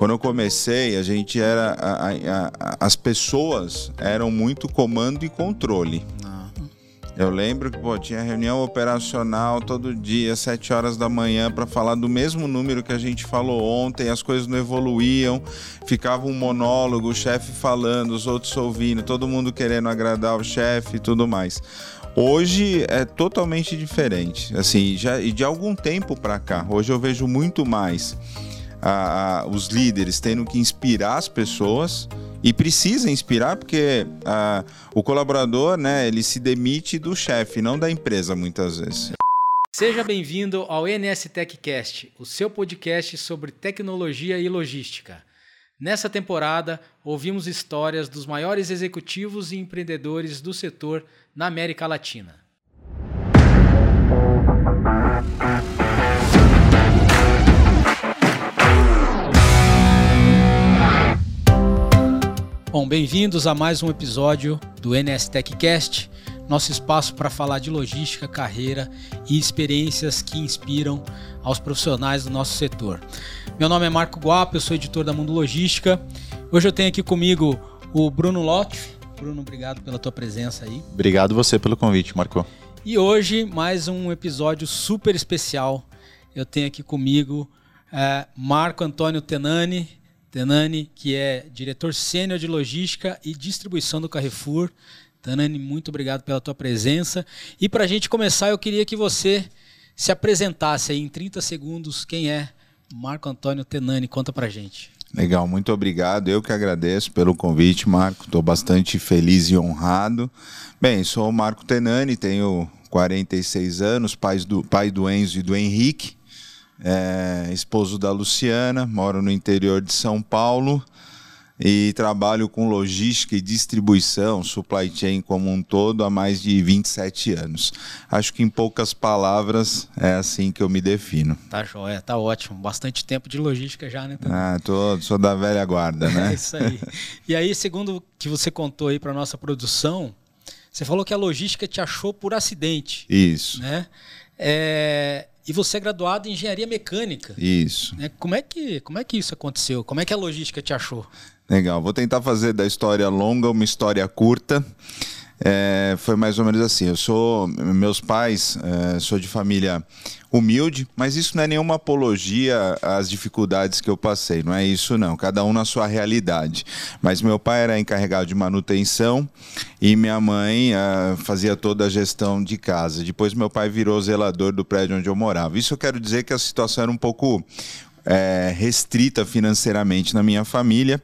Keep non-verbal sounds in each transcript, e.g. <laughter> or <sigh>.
Quando eu comecei, a gente era. A, a, a, as pessoas eram muito comando e controle. Eu lembro que pô, tinha reunião operacional todo dia, 7 horas da manhã, para falar do mesmo número que a gente falou ontem, as coisas não evoluíam, ficava um monólogo, o chefe falando, os outros ouvindo, todo mundo querendo agradar o chefe e tudo mais. Hoje é totalmente diferente, assim, já e de algum tempo para cá. Hoje eu vejo muito mais a, a, os líderes tendo que inspirar as pessoas e precisa inspirar porque a, o colaborador, né, ele se demite do chefe, não da empresa muitas vezes. Seja bem-vindo ao NS TechCast, o seu podcast sobre tecnologia e logística. Nessa temporada, ouvimos histórias dos maiores executivos e empreendedores do setor na América Latina. Bom, bem-vindos a mais um episódio do NS TechCast, nosso espaço para falar de logística, carreira e experiências que inspiram aos profissionais do nosso setor. Meu nome é Marco Guapo, eu sou editor da Mundo Logística. Hoje eu tenho aqui comigo o Bruno Lott. Bruno, obrigado pela tua presença aí. Obrigado você pelo convite, Marco. E hoje, mais um episódio super especial. Eu tenho aqui comigo é, Marco Antônio Tenani, Tenani, que é diretor sênior de logística e distribuição do Carrefour. Tenani, muito obrigado pela tua presença. E para a gente começar, eu queria que você se apresentasse aí em 30 segundos quem é Marco Antônio Tenani. Conta para gente. Legal, muito obrigado. Eu que agradeço pelo convite, Marco. Estou bastante feliz e honrado. Bem, sou o Marco Tenani, tenho 46 anos, pai do, pai do Enzo e do Henrique é, esposo da Luciana, moro no interior de São Paulo e trabalho com logística e distribuição, supply chain como um todo, há mais de 27 anos. Acho que em poucas palavras é assim que eu me defino. Tá joia, tá ótimo. Bastante tempo de logística já, né? Ah, tô, sou da velha guarda, né? <laughs> é isso aí. E aí, segundo que você contou aí para nossa produção, você falou que a logística te achou por acidente. Isso. Né? É, e você é graduado em engenharia mecânica. Isso. Né? Como, é que, como é que isso aconteceu? Como é que a logística te achou? Legal. Vou tentar fazer da história longa uma história curta. É, foi mais ou menos assim. Eu sou, meus pais, é, sou de família humilde, mas isso não é nenhuma apologia às dificuldades que eu passei, não é isso não. Cada um na sua realidade. Mas meu pai era encarregado de manutenção e minha mãe é, fazia toda a gestão de casa. Depois meu pai virou zelador do prédio onde eu morava. Isso eu quero dizer que a situação era um pouco é, restrita financeiramente na minha família.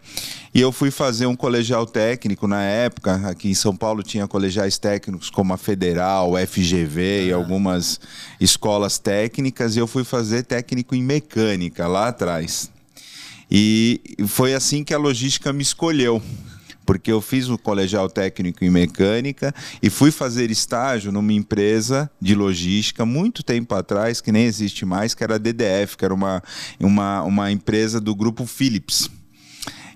E eu fui fazer um colegial técnico na época. Aqui em São Paulo tinha colegiais técnicos como a Federal, FGV e algumas escolas técnicas. E eu fui fazer técnico em mecânica lá atrás. E foi assim que a logística me escolheu porque eu fiz o colegial técnico em mecânica e fui fazer estágio numa empresa de logística muito tempo atrás, que nem existe mais, que era a DDF, que era uma, uma, uma empresa do grupo Philips.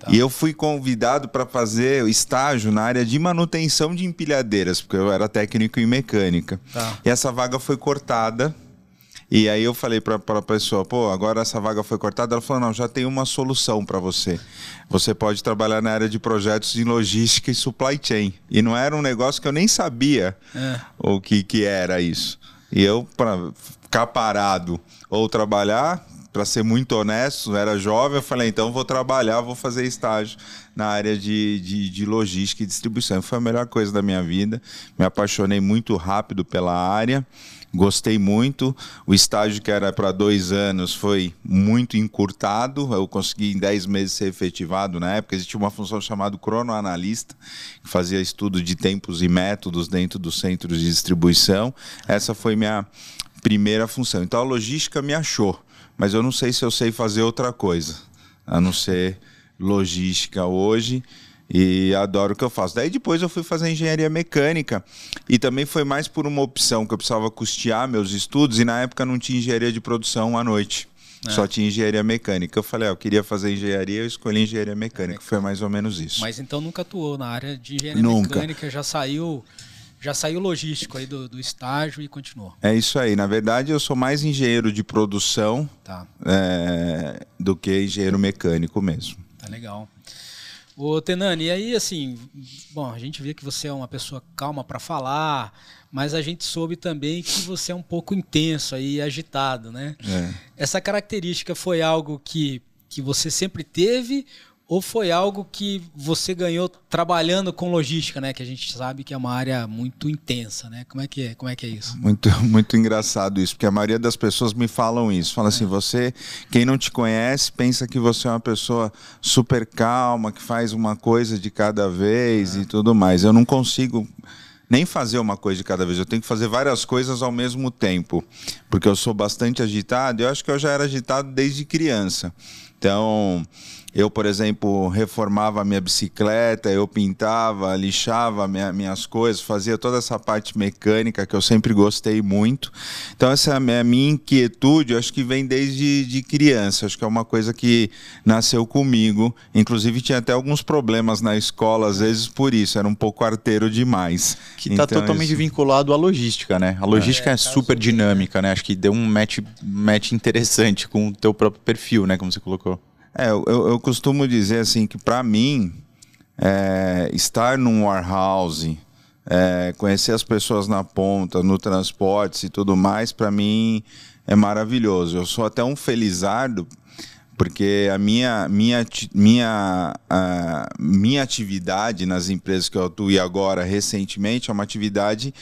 Tá. E eu fui convidado para fazer estágio na área de manutenção de empilhadeiras, porque eu era técnico em mecânica. Tá. E essa vaga foi cortada e aí eu falei para a pessoa, pô, agora essa vaga foi cortada. Ela falou, não, já tem uma solução para você. Você pode trabalhar na área de projetos de logística e supply chain. E não era um negócio que eu nem sabia é. o que, que era isso. E eu, para ficar parado ou trabalhar, para ser muito honesto, era jovem, eu falei, então vou trabalhar, vou fazer estágio na área de, de, de, logística e distribuição. Foi a melhor coisa da minha vida. Me apaixonei muito rápido pela área. Gostei muito. O estágio que era para dois anos foi muito encurtado. Eu consegui em dez meses ser efetivado. Na época existia uma função chamada cronoanalista, que fazia estudo de tempos e métodos dentro dos centros de distribuição. Essa foi minha primeira função. Então a logística me achou, mas eu não sei se eu sei fazer outra coisa, a não ser logística hoje e adoro o que eu faço. Daí depois eu fui fazer engenharia mecânica e também foi mais por uma opção que eu precisava custear meus estudos e na época não tinha engenharia de produção à noite. É. Só tinha engenharia mecânica. Eu falei, ah, eu queria fazer engenharia, eu escolhi engenharia mecânica. Foi mais ou menos isso. Mas então nunca atuou na área de engenharia nunca. mecânica, já saiu já saiu logístico aí do, do estágio e continuou. É isso aí. Na verdade, eu sou mais engenheiro de produção Tá, é, do que engenheiro mecânico mesmo. tá legal. Ô, Tenani, e aí, assim, bom, a gente vê que você é uma pessoa calma para falar, mas a gente soube também que você é um pouco intenso aí, agitado, né? É. Essa característica foi algo que, que você sempre teve ou foi algo que você ganhou trabalhando com logística, né? Que a gente sabe que é uma área muito intensa, né? Como é que é, como é, que é isso? Muito, <laughs> muito engraçado isso, porque a maioria das pessoas me falam isso. Fala assim, você, quem não te conhece, pensa que você é uma pessoa super calma, que faz uma coisa de cada vez e tudo mais. Eu não consigo nem fazer uma coisa de cada vez, eu tenho que fazer várias coisas ao mesmo tempo, porque eu sou bastante agitado, e eu acho que eu já era agitado desde criança. Então, eu, por exemplo, reformava a minha bicicleta, eu pintava, lixava minha, minhas coisas, fazia toda essa parte mecânica que eu sempre gostei muito. Então, essa é a minha, minha inquietude, eu acho que vem desde de criança. Acho que é uma coisa que nasceu comigo. Inclusive, tinha até alguns problemas na escola, às vezes, por isso. Era um pouco arteiro demais. Que está Então, totalmente isso- vinculado à logística, né? A logística é, É, super casou, dinâmica, né? Acho que deu um match, match interessante com o teu próprio perfil, né? Como você colocou. É, eu, eu costumo dizer assim que para mim é, estar num warehouse, é, conhecer as pessoas na ponta, no transporte e tudo mais, para mim é maravilhoso. Eu sou até um felizardo porque a minha minha minha a minha atividade nas empresas que eu atuo e agora recentemente é uma atividade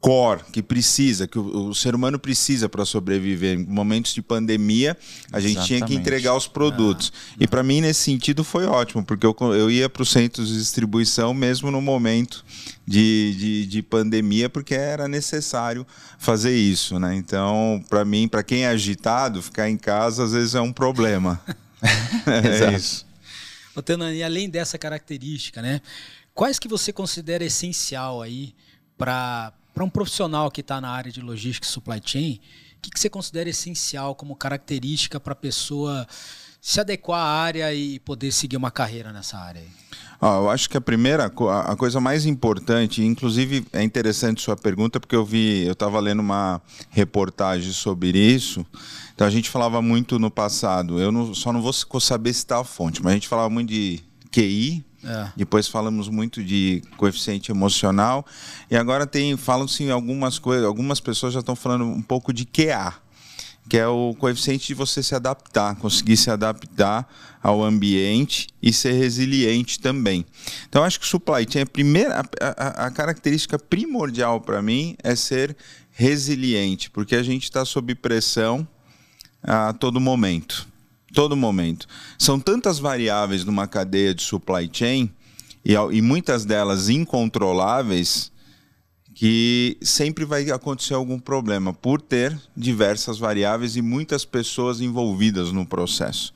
core que precisa, que o, o ser humano precisa para sobreviver. Em momentos de pandemia, a gente tinha que Exatamente. entregar os produtos. e para mim, nesse sentido, foi ótimo, porque eu, eu ia para os centros de distribuição mesmo no momento de, de, de pandemia, porque era necessário fazer isso. Né? Então, para mim, para quem é agitado, ficar em casa às vezes é um problema. <laughs> <laughs> é Exato. isso. Ô, Tenani, além dessa característica, né? Quais que você considera essencial aí para um profissional que está na área de logística e supply chain? O que, que você considera essencial como característica para a pessoa se adequar à área e poder seguir uma carreira nessa área? Eu acho que a primeira, a coisa mais importante, inclusive é interessante sua pergunta, porque eu vi, eu estava lendo uma reportagem sobre isso. Então a gente falava muito no passado, eu não- só não vou saber citar a fonte, mas a gente falava muito de QI, É. depois falamos muito de coeficiente emocional, e agora tem, falam-se algumas coisas, algumas pessoas já estão falando um pouco de QA que é o coeficiente de você se adaptar, conseguir se adaptar ao ambiente e ser resiliente também. Então, acho que supply chain, a, primeira, a- a característica primordial para mim é ser resiliente, porque a gente está sob pressão a todo momento. Todo momento. São tantas variáveis numa cadeia de supply chain e, e muitas delas incontroláveis que sempre vai acontecer algum problema por ter diversas variáveis e muitas pessoas envolvidas no processo.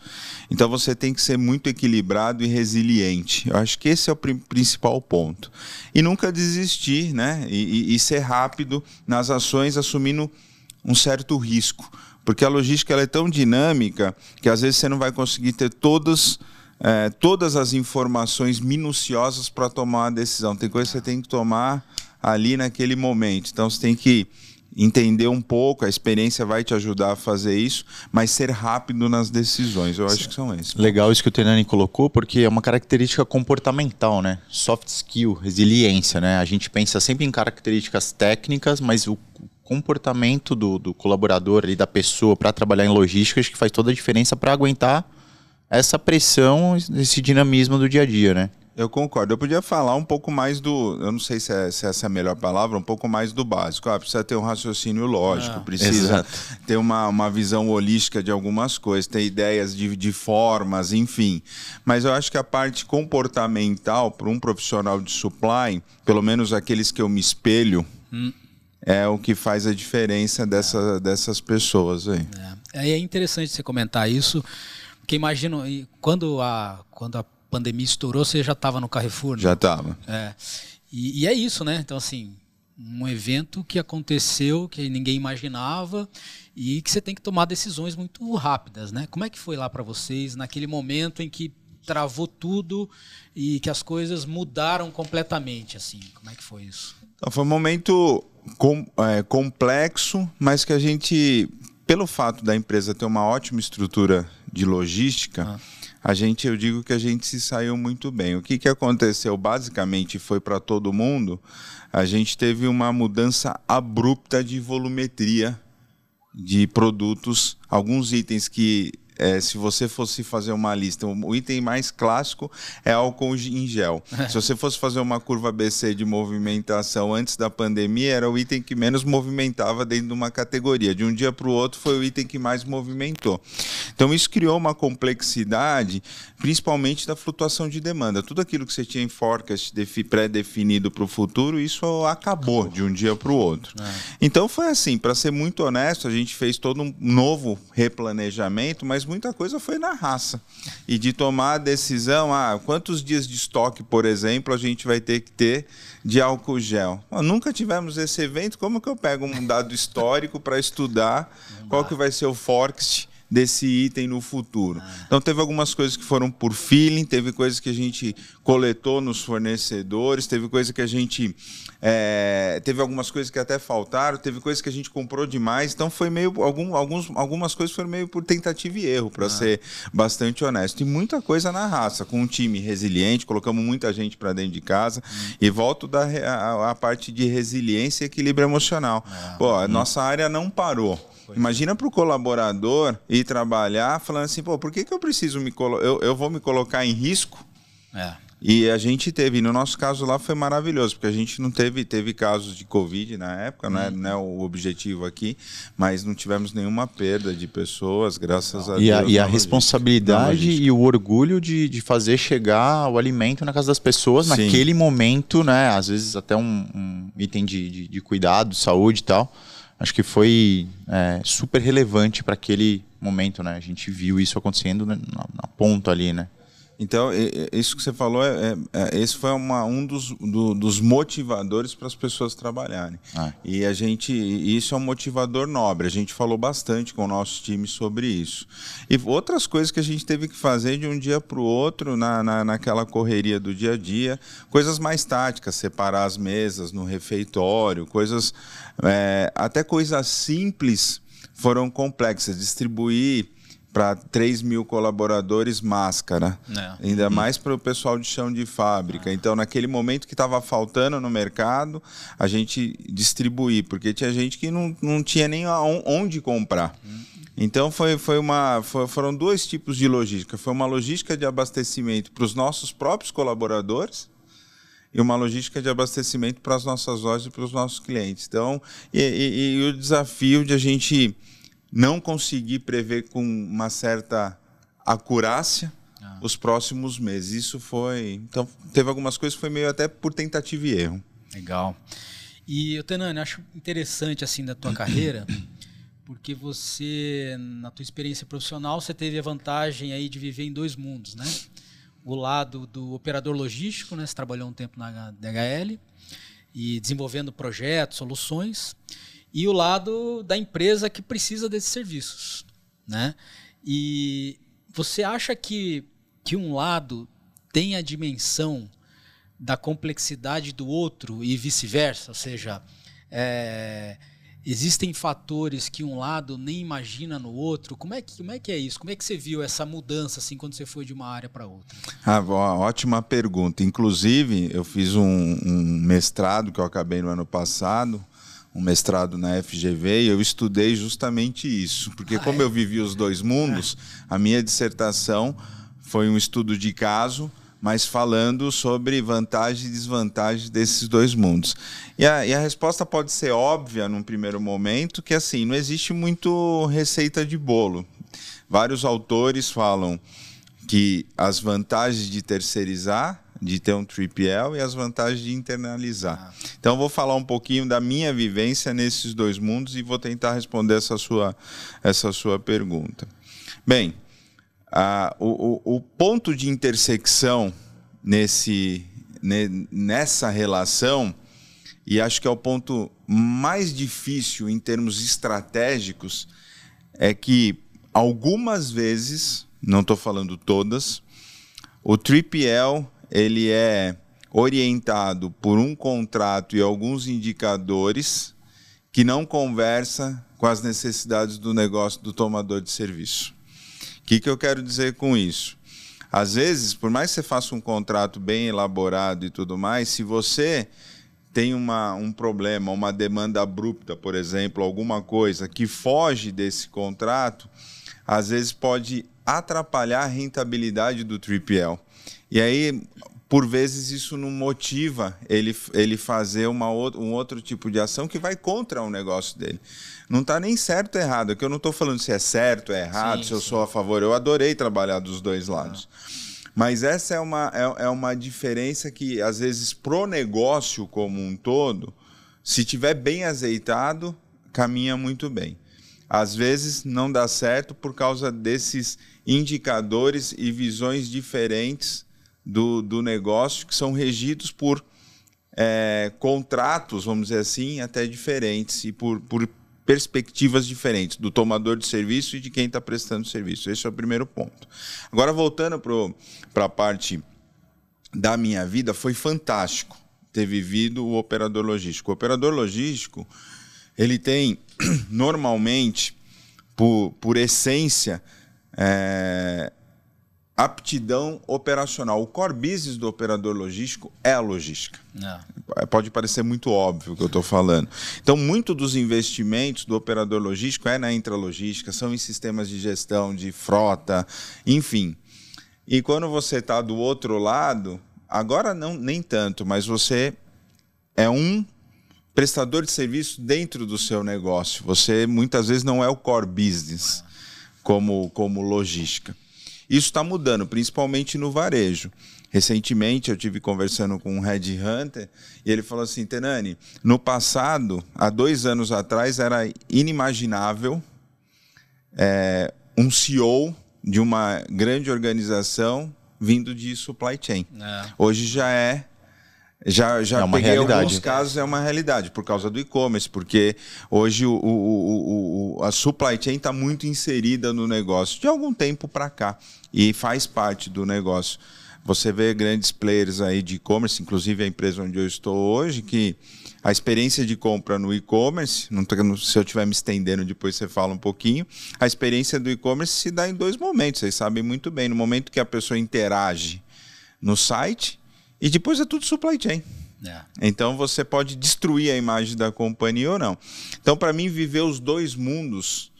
Então você tem que ser muito equilibrado e resiliente. Eu acho que esse é o pri- principal ponto. E nunca desistir, né? E, e- e ser rápido nas ações, assumindo um certo risco. Porque a logística ela é tão dinâmica que às vezes você não vai conseguir ter todas eh, todas as informações minuciosas para tomar a decisão. Tem coisa que você tem que tomar ali naquele momento. Então você tem que entender um pouco, a experiência vai te ajudar a fazer isso, mas ser rápido nas decisões. Eu acho que são esses. Legal isso que o Tenani colocou, porque é uma característica comportamental, né? Soft skill, resiliência, né? A gente pensa sempre em características técnicas, mas o comportamento do, do colaborador ali, da pessoa para trabalhar em logística, acho que faz toda a diferença para aguentar essa pressão, esse dinamismo do dia a dia, né? Eu concordo. Eu podia falar um pouco mais do. Eu não sei se, é- se essa é a melhor palavra, um pouco mais do básico. Ah, precisa ter um raciocínio lógico, Ah, precisa exato. ter uma, uma visão holística de algumas coisas, ter ideias de, de formas, enfim. Mas eu acho que a parte comportamental para um profissional de supply, pelo menos aqueles que eu me espelho, é o que faz a diferença dessa, dessas pessoas aí. É. É interessante você comentar isso, porque imagino, quando a, quando a pandemia estourou, você já estava no Carrefour, né? Já estava. É. E, e é isso, né? Então, assim, um evento que aconteceu, que ninguém imaginava e que você tem que tomar decisões muito rápidas, né? Como é que foi lá para vocês naquele momento em que travou tudo e que as coisas mudaram completamente, assim? Como é que foi isso? Foi um momento com, é, complexo, mas que a gente, pelo fato da empresa ter uma ótima estrutura de logística, ah. a gente, eu digo que a gente se saiu muito bem. O que, que aconteceu basicamente foi para todo mundo, a gente teve uma mudança abrupta de volumetria de produtos, alguns itens que é, se você fosse fazer uma lista, o item mais clássico é álcool em gel. <laughs> se você fosse fazer uma curva ABC de movimentação antes da pandemia, era o item que menos movimentava dentro de uma categoria. De um dia para o outro, foi o item que mais movimentou. Então, isso criou uma complexidade, principalmente da flutuação de demanda. Tudo aquilo que você tinha em forecast pré-definido para o futuro, isso acabou, acabou, de um dia para o outro. É. Então, foi assim, para ser muito honesto, a gente fez todo um novo replanejamento, mas muita coisa foi na raça. E de tomar a decisão, ah, quantos dias de estoque, por exemplo, a gente vai ter que ter de álcool gel? nunca tivemos esse evento, como que eu pego um dado histórico para estudar qual que vai ser o forecast desse item no futuro. Ah. Então teve algumas coisas que foram por feeling, teve coisas que a gente coletou nos fornecedores, teve coisa que a gente é, teve algumas coisas que até faltaram, teve coisas que a gente comprou demais, então foi meio algum, alguns, algumas coisas foram meio por tentativa e erro, para ah. ser bastante honesto. E muita coisa na raça, com um time resiliente, colocamos muita gente para dentro de casa hum. e volto da a, a, parte de resiliência e equilíbrio emocional. Ah. Pô, a hum. nossa área não parou. Imagina para o colaborador ir trabalhar falando assim, pô, por que, que eu preciso me eu, eu vou me colocar em risco? É. E a gente teve, no nosso caso lá foi maravilhoso, porque a gente não teve, teve casos de Covid na época, não é, não é o objetivo aqui, mas não tivemos nenhuma perda de pessoas, graças a e Deus. A, e a responsabilidade e o orgulho de, de fazer chegar o alimento na casa das pessoas Sim. naquele momento, né? Às vezes até um, um item de, de, de cuidado, saúde e tal acho que foi é, super relevante para aquele momento, né? A gente viu isso acontecendo né, na, na, ponta ali, né? Então, isso que você falou, é, é, é, esse foi uma, um dos, do, dos motivadores para as pessoas trabalharem. Ah. E a gente, isso é um motivador nobre. A gente falou bastante com o nosso time sobre isso. E outras coisas que a gente teve que fazer de um dia para o outro, na, na, naquela correria do dia a dia, coisas mais táticas, separar as mesas no refeitório, coisas, é, até coisas simples foram complexas. Distribuir para 3 mil colaboradores máscara. É. Ainda mais para o pessoal de chão de fábrica. É. Então, naquele momento que estava faltando no mercado, a gente distribuir, porque tinha gente que não, não tinha nem onde comprar. Então foi, foi uma, foi, foram dois tipos de logística. Foi uma logística de abastecimento para os nossos próprios colaboradores e uma logística de abastecimento para as nossas lojas e para os nossos clientes. Então, e, e, e o desafio de a gente não consegui prever com uma certa acurácia ah. os próximos meses. Isso foi. Então, teve algumas coisas que foi meio até por tentativa e erro. Legal. E, Tenani, acho interessante assim da tua <clears throat> carreira, porque você, na tua experiência profissional, você teve a vantagem aí de viver em dois mundos, né? O lado do operador logístico, né? Você trabalhou um tempo na DHL e desenvolvendo projetos, soluções e o lado da empresa que precisa desses serviços, né? E você acha que, que um lado tem a dimensão da complexidade do outro e vice-versa? Ou seja, é, existem fatores que um lado nem imagina no outro. Como é, que, como é que é isso? Como é que você viu essa mudança assim quando você foi de uma área para outra? Ah, ótima pergunta. Inclusive, eu fiz um, um mestrado que eu acabei no ano passado um mestrado na FGV e eu estudei justamente isso, porque como eu vivi os dois mundos, a minha dissertação foi um estudo de caso, mas falando sobre vantagens e desvantagens desses dois mundos. E a, e a resposta pode ser óbvia num primeiro momento, que assim, não existe muito receita de bolo. Vários autores falam que as vantagens de terceirizar de ter um 3PL e as vantagens de internalizar. Ah. Então, vou falar um pouquinho da minha vivência nesses dois mundos e vou tentar responder essa sua, essa sua pergunta. Bem, a, o, o, o ponto de intersecção nesse, ne, nessa relação, e acho que é o ponto mais difícil em termos estratégicos, é que algumas vezes, não estou falando todas, O 3PL ele é orientado por um contrato e alguns indicadores que não conversa com as necessidades do negócio do tomador de serviço. O que, que eu quero dizer com isso? Às vezes, por mais que você faça um contrato bem elaborado e tudo mais, se você tem uma, um problema, uma demanda abrupta, por exemplo, alguma coisa que foge desse contrato, às vezes pode atrapalhar a rentabilidade do 3PL. E aí, por vezes, isso não motiva ele, ele fazer uma, um outro tipo de ação que vai contra o negócio dele. Não está nem certo ou errado, é que eu não estou falando se é certo ou é errado, sim, se eu sim. sou a favor. Eu adorei trabalhar dos dois lados. Ah. Mas essa é uma, é, é uma diferença que, às vezes, pro negócio como um todo, se tiver bem azeitado, caminha muito bem. Às vezes não dá certo por causa desses indicadores e visões diferentes do, do negócio que são regidos por é, contratos, vamos dizer assim, até diferentes e por, por perspectivas diferentes do tomador de serviço e de quem está prestando serviço. Esse é o primeiro ponto. Agora, voltando para a parte da minha vida, foi fantástico ter vivido o operador logístico. O operador logístico, ele tem, <clears throat> normalmente, por, por essência, é, aptidão operacional. O core business do operador logístico é a logística. Não. É, pode parecer muito óbvio o que eu estou falando. Então, muito dos investimentos do operador logístico é na intralogística, são em sistemas de gestão de frota, enfim. E quando você está do outro lado, agora não nem tanto, mas você é um prestador de serviço dentro do seu negócio. Você muitas vezes não é o core business como, como logística. Isso está mudando, principalmente no varejo. Recentemente eu tive conversando com um headhunter e ele falou assim, Tenani, no passado, há dois anos atrás, era inimaginável é, um CEO de uma grande organização vindo de supply chain. É. Hoje já é já, já é peguei realidade. alguns casos, é uma realidade, por causa do e-commerce, porque hoje o, o, o, a supply chain está muito inserida no negócio de algum tempo para cá e faz parte do negócio. Você vê grandes players aí de e-commerce, inclusive a empresa onde eu estou hoje, que a experiência de compra no e-commerce, se eu estiver me estendendo, depois você fala um pouquinho, a experiência do e-commerce se dá em dois momentos, vocês sabem muito bem. No momento que a pessoa interage no site e depois é tudo supply chain. É. Então você pode destruir a imagem da companhia ou não. Então, para mim, viver os dois mundos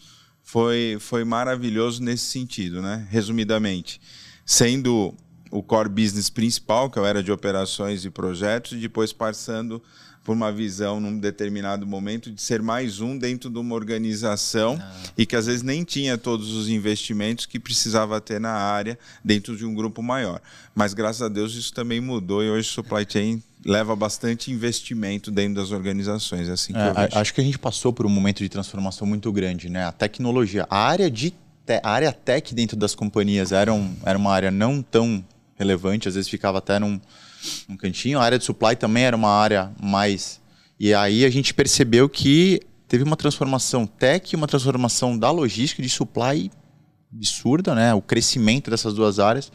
foi, foi maravilhoso nesse sentido, né? Resumidamente, sendo o core business principal, que eu era de operações e projetos, e depois passando por uma visão num determinado momento de ser mais um dentro de uma organização ah. e que às vezes nem tinha todos os investimentos que precisava ter na área dentro de um grupo maior. Mas graças a Deus isso também mudou e hoje supply chain leva bastante investimento dentro das organizações. É assim que é, acho que a gente passou por um momento de transformação muito grande, né? A tecnologia, a área de a área tech dentro das companhias era, um, era uma área não tão relevante, às vezes ficava até num um cantinho. A área de supply também era uma área mais. E aí a gente percebeu que teve uma transformação tech uma transformação da logística de supply absurda, né? O crescimento dessas duas áreas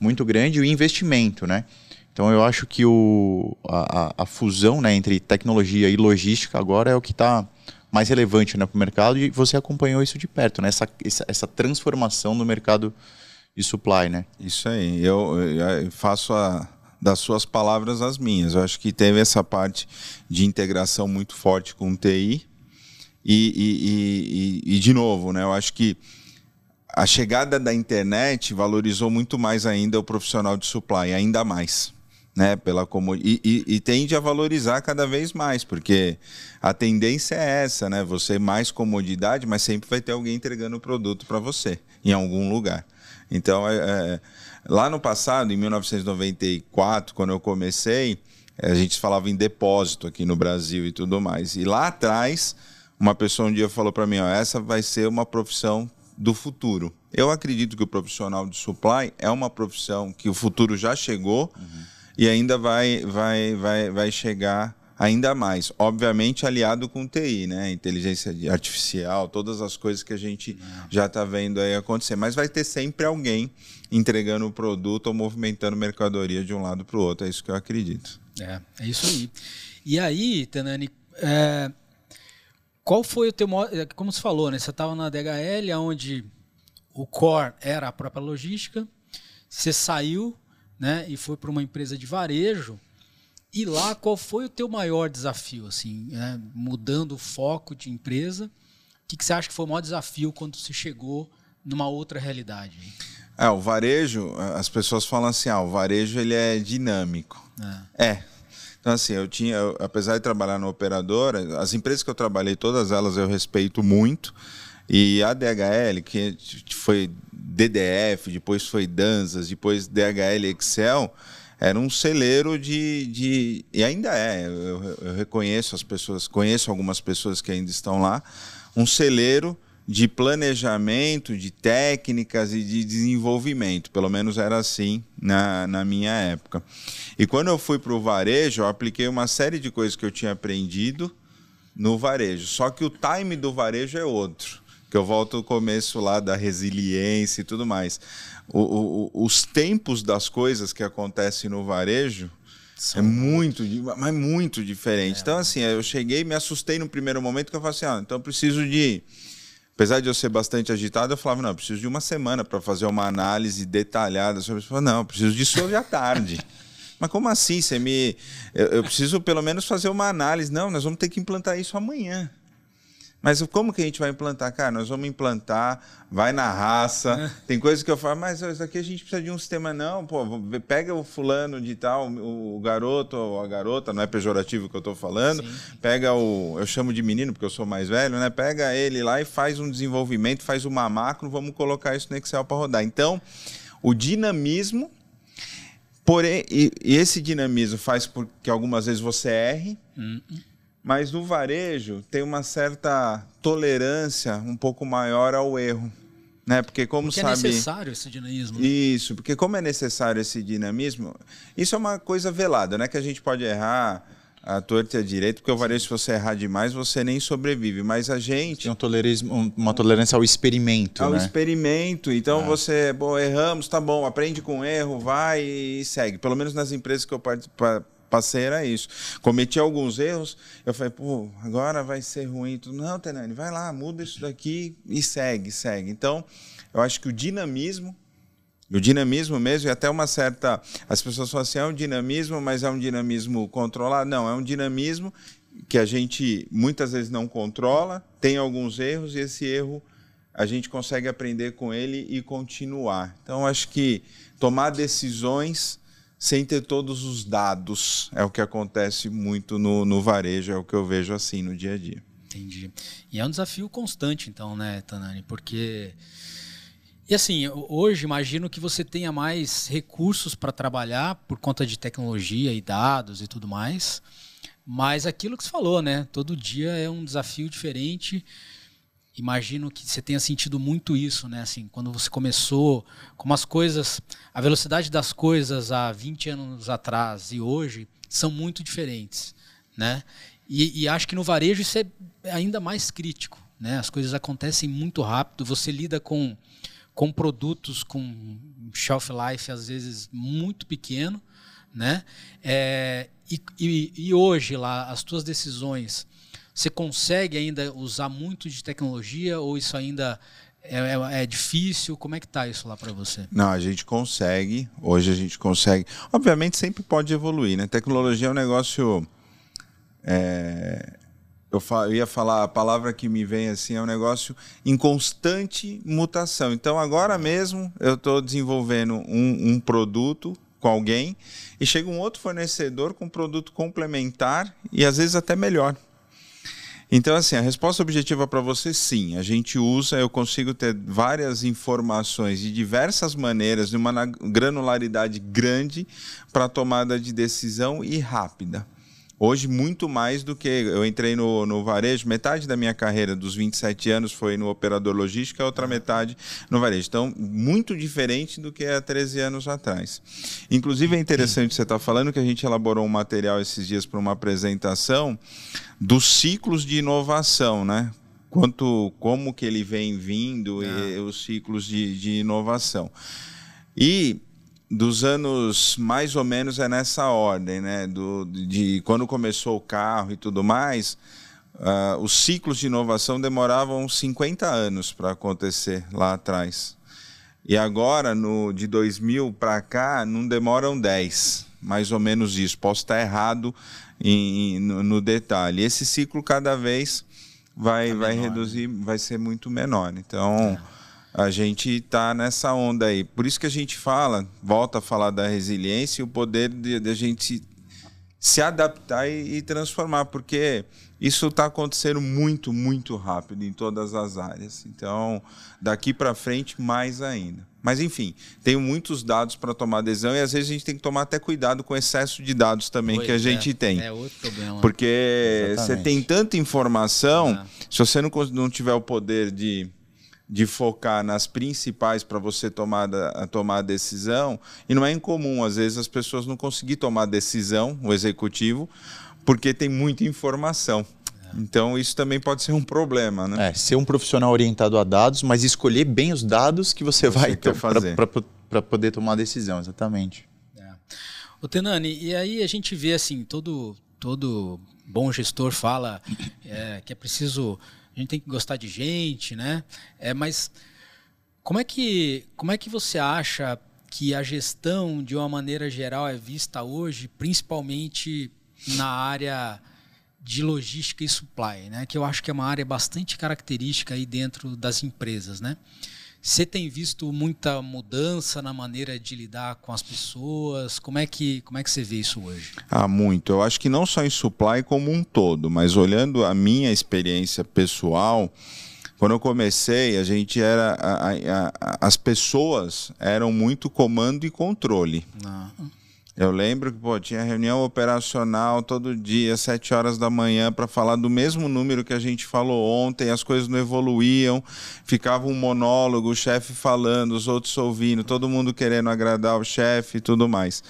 muito grande e o investimento, né? Então eu acho que o, a, a fusão né, entre tecnologia e logística agora é o que está mais relevante né, para o mercado e você acompanhou isso de perto, né? Essa, essa, essa transformação no mercado de supply, né? Isso aí. Eu, eu faço a, das suas palavras às minhas. Eu acho que teve essa parte de integração muito forte com o TI. E, e, e, e, de novo, né, eu acho que a chegada da internet valorizou muito mais ainda o profissional de supply, ainda mais. Né, pela e, e, tende a valorizar cada vez mais, porque a tendência é essa, né? Você mais comodidade, mas sempre vai ter alguém entregando o produto para você em algum lugar. Então, é, é Lá no passado, em 1994, quando eu comecei, a gente falava em depósito aqui no Brasil e tudo mais. E lá atrás, uma pessoa um dia falou para mim: ó, essa vai ser uma profissão do futuro. Eu acredito que o profissional de supply é uma profissão que o futuro já chegou uhum. e ainda vai, vai, vai, vai chegar ainda mais. Obviamente aliado com TI, né? Inteligência artificial, todas as coisas que a gente já está vendo aí acontecer. Mas vai ter sempre alguém entregando o produto ou movimentando mercadoria de um lado para o outro. É isso que eu acredito. É, é isso aí. E aí, Tenani, é, qual foi o teu é, como você falou, né? Você estava na DHL, onde o core era a própria logística. Você saiu, né? E foi para uma empresa de varejo. E lá, qual foi o teu maior desafio, assim, né? mudando o foco de empresa? O que, que, você acha que foi o maior desafio quando você chegou numa outra realidade? É, o varejo, as pessoas falam assim, ah, o varejo ele é dinâmico. É. é. Então, assim, eu tinha, eu, apesar de trabalhar na operadora, as empresas que eu trabalhei, todas elas eu respeito muito. E a DHL, que foi DDF, depois foi Danzas, depois DHL Excel, era um celeiro de, de e ainda é. Eu, eu, reconheço as pessoas, conheço algumas pessoas que ainda estão lá, um celeiro de planejamento, de técnicas e de desenvolvimento. Pelo menos era assim na, na minha época. E quando eu fui para o varejo, eu apliquei uma série de coisas que eu tinha aprendido no varejo. Só que o time do varejo é outro. Que eu volto ao começo lá da resiliência e tudo mais o, o, os tempos das coisas que acontecem no varejo São é muito, mas muito diferente. É. Então, assim, eu cheguei me assustei no primeiro momento que eu falei assim, ah, então eu preciso de... Apesar de eu ser bastante agitado, eu falava, não, eu preciso de uma semana para fazer uma análise detalhada sobre isso. Eu falava, não, eu preciso disso hoje à tarde. <laughs> Mas como assim? Você me. Eu, eu, preciso pelo menos fazer uma análise. Não, nós vamos ter que implantar isso amanhã. Mas como que a gente vai implantar? Cara, nós vamos implantar, vai na raça. É. Tem coisas que eu falo, mas isso aqui a gente precisa de um sistema, não. Pô, pega o fulano de tal, o garoto ou a garota, não é pejorativo que eu estou falando. Sim. Pega o. Eu chamo de menino porque eu sou mais velho, né? Pega ele lá e faz um desenvolvimento, faz uma macro, vamos colocar isso no Excel para rodar. Então, o dinamismo. Porém, e, e esse dinamismo faz com que algumas vezes você erre. Hum. Mas no varejo tem uma certa tolerância um pouco maior ao erro. Né? Porque como porque é sabe... é necessário esse dinamismo. Né? Isso, porque como é necessário esse dinamismo, isso é uma coisa velada, né? Que a gente pode errar a torta e a direita, porque o varejo, se você errar demais, você nem sobrevive. Mas a gente. Tem um tolerismo, uma tolerância ao experimento. Ao né? experimento. Então é. você, bom, erramos, tá bom, aprende com erro, vai e segue. Pelo menos nas empresas que eu passei era isso. Cometi alguns erros, eu falei, pô, agora vai ser ruim. Não, Tenani, vai lá, muda isso daqui e segue, segue. Então, eu acho que o dinamismo, o dinamismo mesmo, e até uma certa. As pessoas falam assim, é um dinamismo, mas é um dinamismo controlado. Não, é um dinamismo que a gente muitas vezes não controla, tem alguns erros, e esse erro a gente consegue aprender com ele e continuar. Então, acho que tomar decisões sem ter todos os dados. É o que acontece muito no, no varejo, é o que eu vejo assim no dia a dia. Entendi. E é um desafio constante, então, né, Tanani? Porque. E assim, hoje imagino que você tenha mais recursos para trabalhar por conta de tecnologia e dados e tudo mais. Mas aquilo que você falou, né? Todo dia é um desafio diferente imagino que você tenha sentido muito isso, né? Assim, quando você começou, como as coisas, a velocidade das coisas há 20 anos atrás e hoje são muito diferentes, né? E, e acho que no varejo isso é ainda mais crítico, né? As coisas acontecem muito rápido, você lida com com produtos com shelf life às vezes muito pequeno, né? É, e, e, e hoje lá as tuas decisões você consegue ainda usar muito de tecnologia ou isso ainda é, é, é difícil? Como é que está isso lá para você? Não, a gente consegue. Hoje a gente consegue. Obviamente sempre pode evoluir, né? Tecnologia é um negócio. É, eu, eu, ia falar a palavra que me vem assim é um negócio em constante mutação. Então agora mesmo eu estou desenvolvendo um, um produto com alguém e chega um outro fornecedor com um produto complementar e às vezes até melhor. Então, assim, a resposta objetiva para você, sim. A gente usa, eu consigo ter várias informações de diversas maneiras, de uma granularidade grande para tomada de decisão e rápida. Hoje, muito mais do que. Eu entrei no, no varejo, metade da minha carreira, dos 27 anos, foi no operador logístico, a outra metade no varejo. Então, muito diferente do que há 13 anos atrás. Inclusive, é interessante você estar tá falando que a gente elaborou um material esses dias para uma apresentação dos ciclos de inovação, né? Quanto, como que ele vem vindo e ah. os ciclos de, de inovação. E dos anos mais ou menos é nessa ordem, né? Do, de quando começou o carro e tudo mais, uh, os ciclos de inovação demoravam 50 anos para acontecer lá atrás. E agora, no, de 2000 para cá, não demoram 10, mais ou menos isso. Posso estar errado em, no, no detalhe. Esse ciclo cada vez vai, tá vai menor, reduzir, né? vai ser muito menor. Então. É a gente está nessa onda aí. Por isso que a gente fala, volta a falar da resiliência e o poder de, de a gente se adaptar e, e transformar, porque isso está acontecendo muito, muito rápido em todas as áreas. Então, daqui para frente, mais ainda. Mas, enfim, tenho muitos dados para tomar decisão e às vezes a gente tem que tomar até cuidado com o excesso de dados também pois que a é, gente tem. É outro problema. Porque Exatamente. você tem tanta informação, é. se você não, não tiver o poder de de focar nas principais para você tomar a, tomar a decisão. E não é incomum, às vezes, as pessoas não conseguir tomar decisão, o executivo, porque tem muita informação. Então, isso também pode ser um problema, né? É, ser um profissional orientado a dados, mas escolher bem os dados que você, você vai ter para poder tomar a decisão, exatamente. É. O Tenani, e aí a gente vê assim, todo, todo bom gestor fala é, que é preciso a gente tem que gostar de gente, né? É, mas como é que como é que você acha que a gestão de uma maneira geral é vista hoje, principalmente na área de logística e supply, né? Que eu acho que é uma área bastante característica aí dentro das empresas, né? Você tem visto muita mudança na maneira de lidar com as pessoas? Como é que, como é que você vê isso hoje? Ah, muito. Eu acho que não só em supply como um todo, mas olhando a minha experiência pessoal, quando eu comecei, a gente era. A, a, a, as pessoas eram muito comando e controle. Ah. Eu lembro que pô, tinha reunião operacional todo dia, sete horas da manhã, para falar do mesmo número que a gente falou ontem, as coisas não evoluíam, ficava um monólogo, o chefe falando, os outros ouvindo, todo mundo querendo agradar o chefe e tudo mais.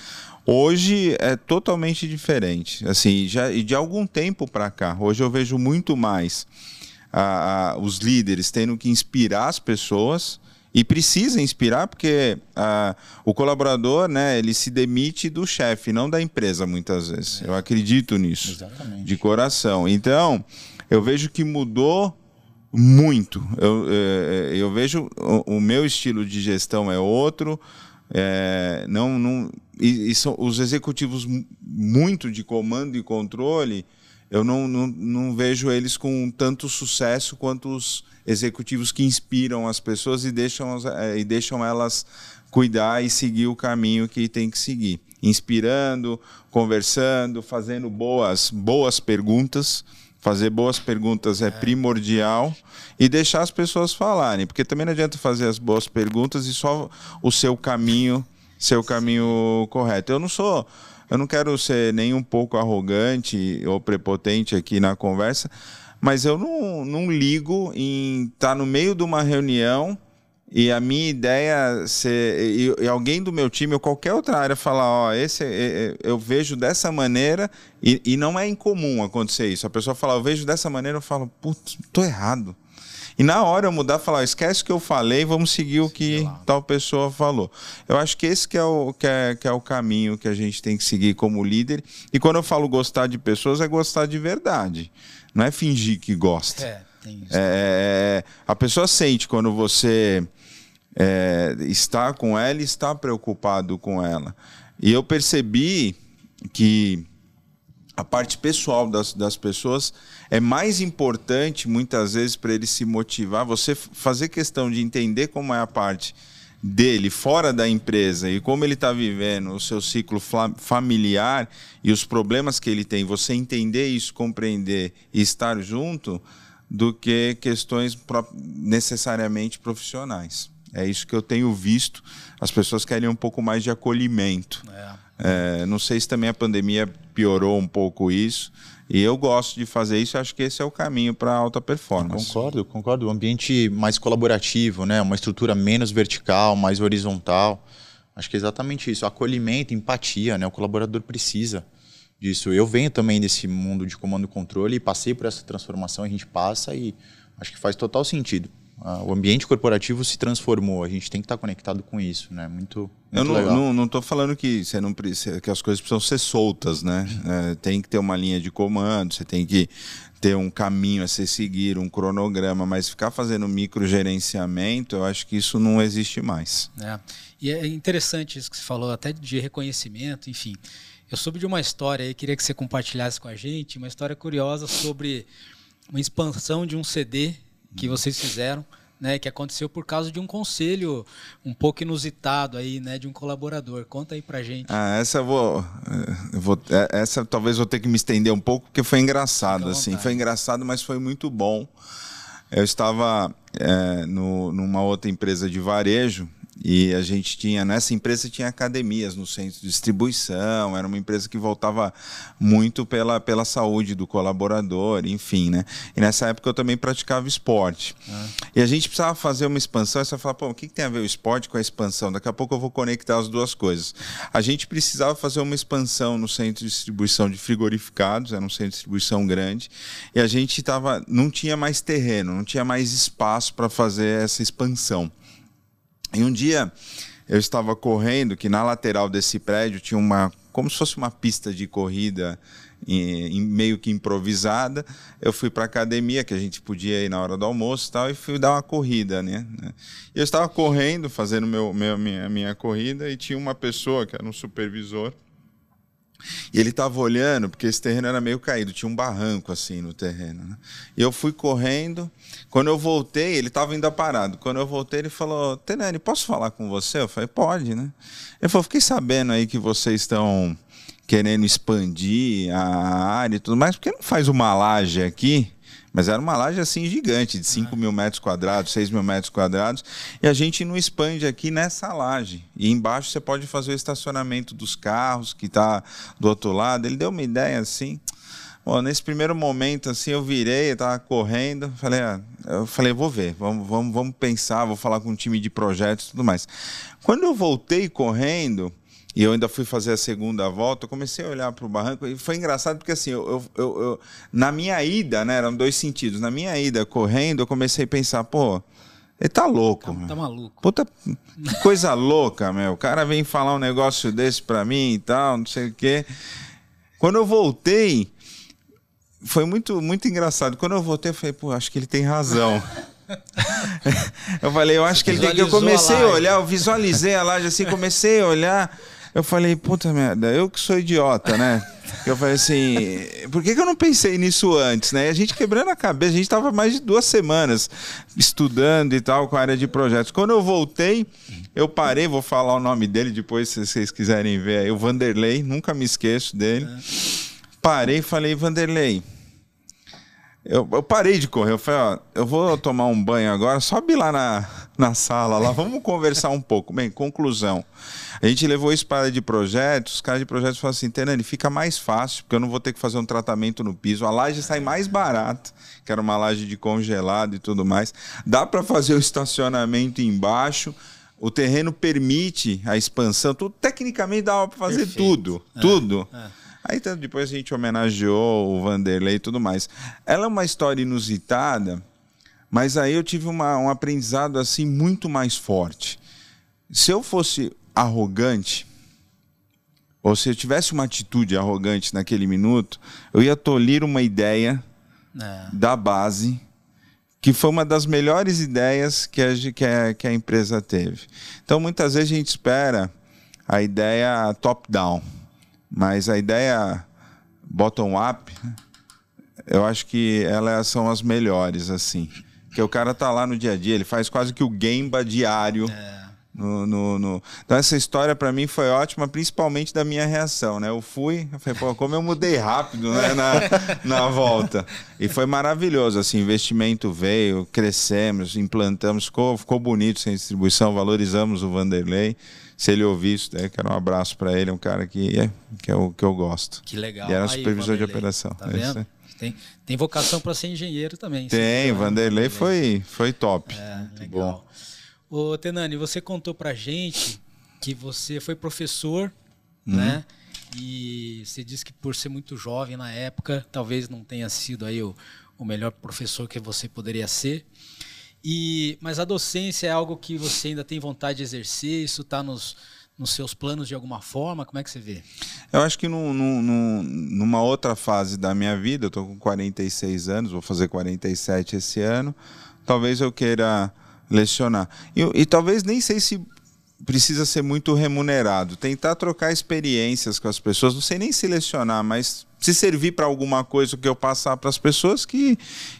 Hoje é totalmente diferente. Assim, já, e de algum tempo para cá, hoje eu vejo muito mais a, a, os líderes tendo que inspirar as pessoas e precisa inspirar porque ah, o colaborador né ele se demite do chefe não da empresa muitas vezes é. eu acredito nisso Exatamente. de coração então eu vejo que mudou muito eu, é, é, eu vejo o, o, meu estilo de gestão é outro é, não, não e, e são os executivos muito de comando e controle eu não, não, não vejo eles com tanto sucesso quanto os executivos que inspiram as pessoas e deixam, eh, e deixam elas cuidar e seguir o caminho que tem que seguir. Inspirando, conversando, fazendo boas, boas perguntas. Fazer boas perguntas é, é primordial e deixar as pessoas falarem, porque também não adianta fazer as boas perguntas e só o seu caminho, seu caminho correto. Eu não sou eu não quero ser nem um pouco arrogante ou prepotente aqui na conversa, mas eu não, não ligo em estar tá no meio de uma reunião e a minha ideia ser e, alguém do meu time ou qualquer outra área falar, ó, esse eu vejo dessa maneira e, e não é incomum acontecer isso. A pessoa fala, eu vejo dessa maneira, eu falo, putz, tô errado. E na hora eu mudar, falar, esquece o que eu falei, vamos seguir o que tal pessoa falou. Eu acho que esse que é, o, que, é, que é o caminho que a gente tem que seguir como líder. E quando eu falo gostar de pessoas, é gostar de verdade. Não é fingir que gosta. É, tem isso. É, é a pessoa sente quando você é, está com ela e está preocupado com ela. E eu percebi que a parte pessoal das, das pessoas é mais importante, muitas vezes, para ele se motivar, você fazer questão de entender como é a parte dele fora da empresa e como ele está vivendo o seu ciclo familiar e os problemas que ele tem, você entender isso, compreender e estar junto, do que questões necessariamente profissionais. É isso que eu tenho visto. As pessoas querem um pouco mais de acolhimento. É É, não sei se também a pandemia piorou um pouco isso. E eu gosto de fazer isso, acho que esse é o caminho para alta performance. Concordo, concordo. Um ambiente mais colaborativo, né? uma estrutura menos vertical, mais horizontal. Acho que é exatamente isso. Acolhimento, empatia, né? O colaborador precisa disso. Eu venho também desse mundo de comando e controle e passei por essa transformação, a gente passa e acho que faz total sentido. O ambiente corporativo se transformou, a gente tem que estar conectado com isso, né? Muito, muito Eu não, legal. não, não tô falando que, você não, precisa- que as coisas precisam ser soltas, né? É, tem que ter uma linha de comando, você tem que ter um caminho a ser seguir, um cronograma, mas ficar fazendo microgerenciamento, eu acho que isso não existe mais. né? E é interessante isso que você falou, até de reconhecimento, enfim. Eu soube de uma história aí, queria que você compartilhasse com a gente, uma história curiosa sobre uma expansão de um CD que vocês fizeram, né, que aconteceu por causa de um conselho um pouco inusitado aí, né, de um colaborador. Conta aí pra gente. Ah, essa eu vou, eu vou. é, Essa talvez vou ter que me estender um pouco, porque foi engraçado, Fica assim. Foi engraçado, mas foi muito bom. Eu estava é, no, numa outra empresa de varejo e a gente tinha, nessa empresa tinha academias no centro de distribuição, era uma empresa que voltava muito pela, pela saúde do colaborador, enfim, né? E nessa época eu também praticava esporte. E a gente precisava fazer uma expansão, e você fala, pô, o que, que tem a ver o esporte com a expansão? Daqui a pouco eu vou conectar as duas coisas. A gente precisava fazer uma expansão no centro de distribuição de frigorificados, era um centro de distribuição grande, e a gente tava, não tinha mais terreno, não tinha mais espaço para fazer essa expansão. E um dia eu estava correndo, que na lateral desse prédio tinha uma, como se fosse uma pista de corrida em, em- meio que improvisada. Eu fui para academia, que a gente podia ir na hora do almoço e tal, e fui dar uma corrida, né? Eu estava correndo, fazendo meu, meu, minha, minha corrida, e tinha uma pessoa que era um supervisor. E ele estava olhando, porque esse terreno era meio caído, tinha um barranco assim no terreno. Né? E eu fui correndo. Quando eu voltei, ele estava ainda parado. Quando eu voltei, ele falou: Tenani, posso falar com você? Eu falei: Pode, né? Ele falou: Fiquei sabendo aí que vocês estão querendo expandir a área e tudo mais, por que não faz uma laje aqui? Mas era uma laje assim gigante, de 5 mil metros quadrados, 6 mil metros quadrados, e a gente não expande aqui nessa laje. E embaixo você pode fazer o estacionamento dos carros, que está do outro lado. Ele deu uma ideia assim. Bom, nesse primeiro momento, assim, eu virei, eu tava correndo, falei, ah, eu falei, vou ver, vamos, vamos, vamos pensar, vou falar com um time de projetos e tudo mais. Quando eu voltei correndo, e eu ainda fui fazer a segunda volta, comecei a olhar para o barranco e foi engraçado porque assim, eu, eu- eu- na minha ida, né, eram dois sentidos. Na minha ida correndo, eu comecei a pensar, pô, ele tá louco. Tá, tá maluco. Puta que coisa <laughs> louca, meu. O cara vem falar um negócio desse pra mim e tal, não sei o quê. Quando eu voltei, foi muito, muito engraçado. Quando eu voltei, eu falei, pô, acho que ele tem razão. <laughs> eu falei, eu acho que ele tem que. Eu a comecei a, laje. olhar, eu visualizei a laje assim, comecei a olhar. Eu falei, puta merda, eu que sou idiota, né? <laughs> Eu falei assim, por que, que eu não pensei nisso antes, né? E a gente quebrando a cabeça, a gente tava mais de duas semanas estudando e tal com a área de projetos. Quando eu voltei, eu parei, vou falar o nome dele depois, se vocês quiserem ver aí, o Vanderlei, nunca me esqueço dele. Parei e falei, Vanderlei, eu, eu parei de correr. Eu falei, ó, eu vou tomar um banho agora, sobe lá na, na sala, lá, vamos conversar um pouco. Bem, conclusão. A gente levou isso para de projetos, os caras de projetos falaram assim, Tenani, fica mais fácil, porque eu não vou ter que fazer um tratamento no piso. A laje sai mais barata, que era uma laje de congelado e tudo mais. Dá para fazer o estacionamento embaixo. O terreno permite a expansão. Tudo, tecnicamente dava para fazer Perfeito. tudo. tudo. Aí então, depois a gente homenageou o Vanderlei e tudo mais. Ela é uma história inusitada, mas aí eu tive uma- um aprendizado assim muito mais forte. Se eu fosse arrogante, ou se eu tivesse uma atitude arrogante naquele minuto, eu ia tolir uma ideia É. da base, que foi uma das melhores ideias que a, que a, que a empresa teve. Então, muitas vezes a gente espera a ideia top-down, mas a ideia bottom-up, eu acho que elas são as melhores, assim. Porque o cara tá lá no dia a dia, ele faz quase que o Gemba diário No, no, no... Então essa história para mim foi ótima, principalmente da minha reação, né? Eu fui, eu falei, pô, como eu mudei rápido, né? Na, na volta. E foi maravilhoso, assim, investimento veio, crescemos, implantamos, ficou, ficou bonito sem distribuição, valorizamos o Vanderlei. Se ele ouvir isso, né, quero um abraço para ele, um cara que é, que é o que eu gosto. Que legal. E era supervisor de operação. Tá é vendo? Tem, tem vocação para ser engenheiro também. Tem, Vanderlei foi, foi top. É, legal. Bom. Ô, Tenani, você contou pra gente que você foi professor, uhum. né? E você disse que por ser muito jovem na época, talvez não tenha sido aí o, o melhor professor que você poderia ser. E, mas a docência é algo que você ainda tem vontade de exercer? Isso está nos, nos seus planos de alguma forma? Como é que você vê? Eu acho que no, no, no, numa outra fase da minha vida, eu estou com 46 anos, vou fazer 47 esse ano, talvez eu queira lecionar. E, e talvez nem sei se precisa ser muito remunerado. Tentar trocar experiências com as pessoas, não sei nem selecionar, mas se servir para alguma coisa que eu passar para as pessoas que,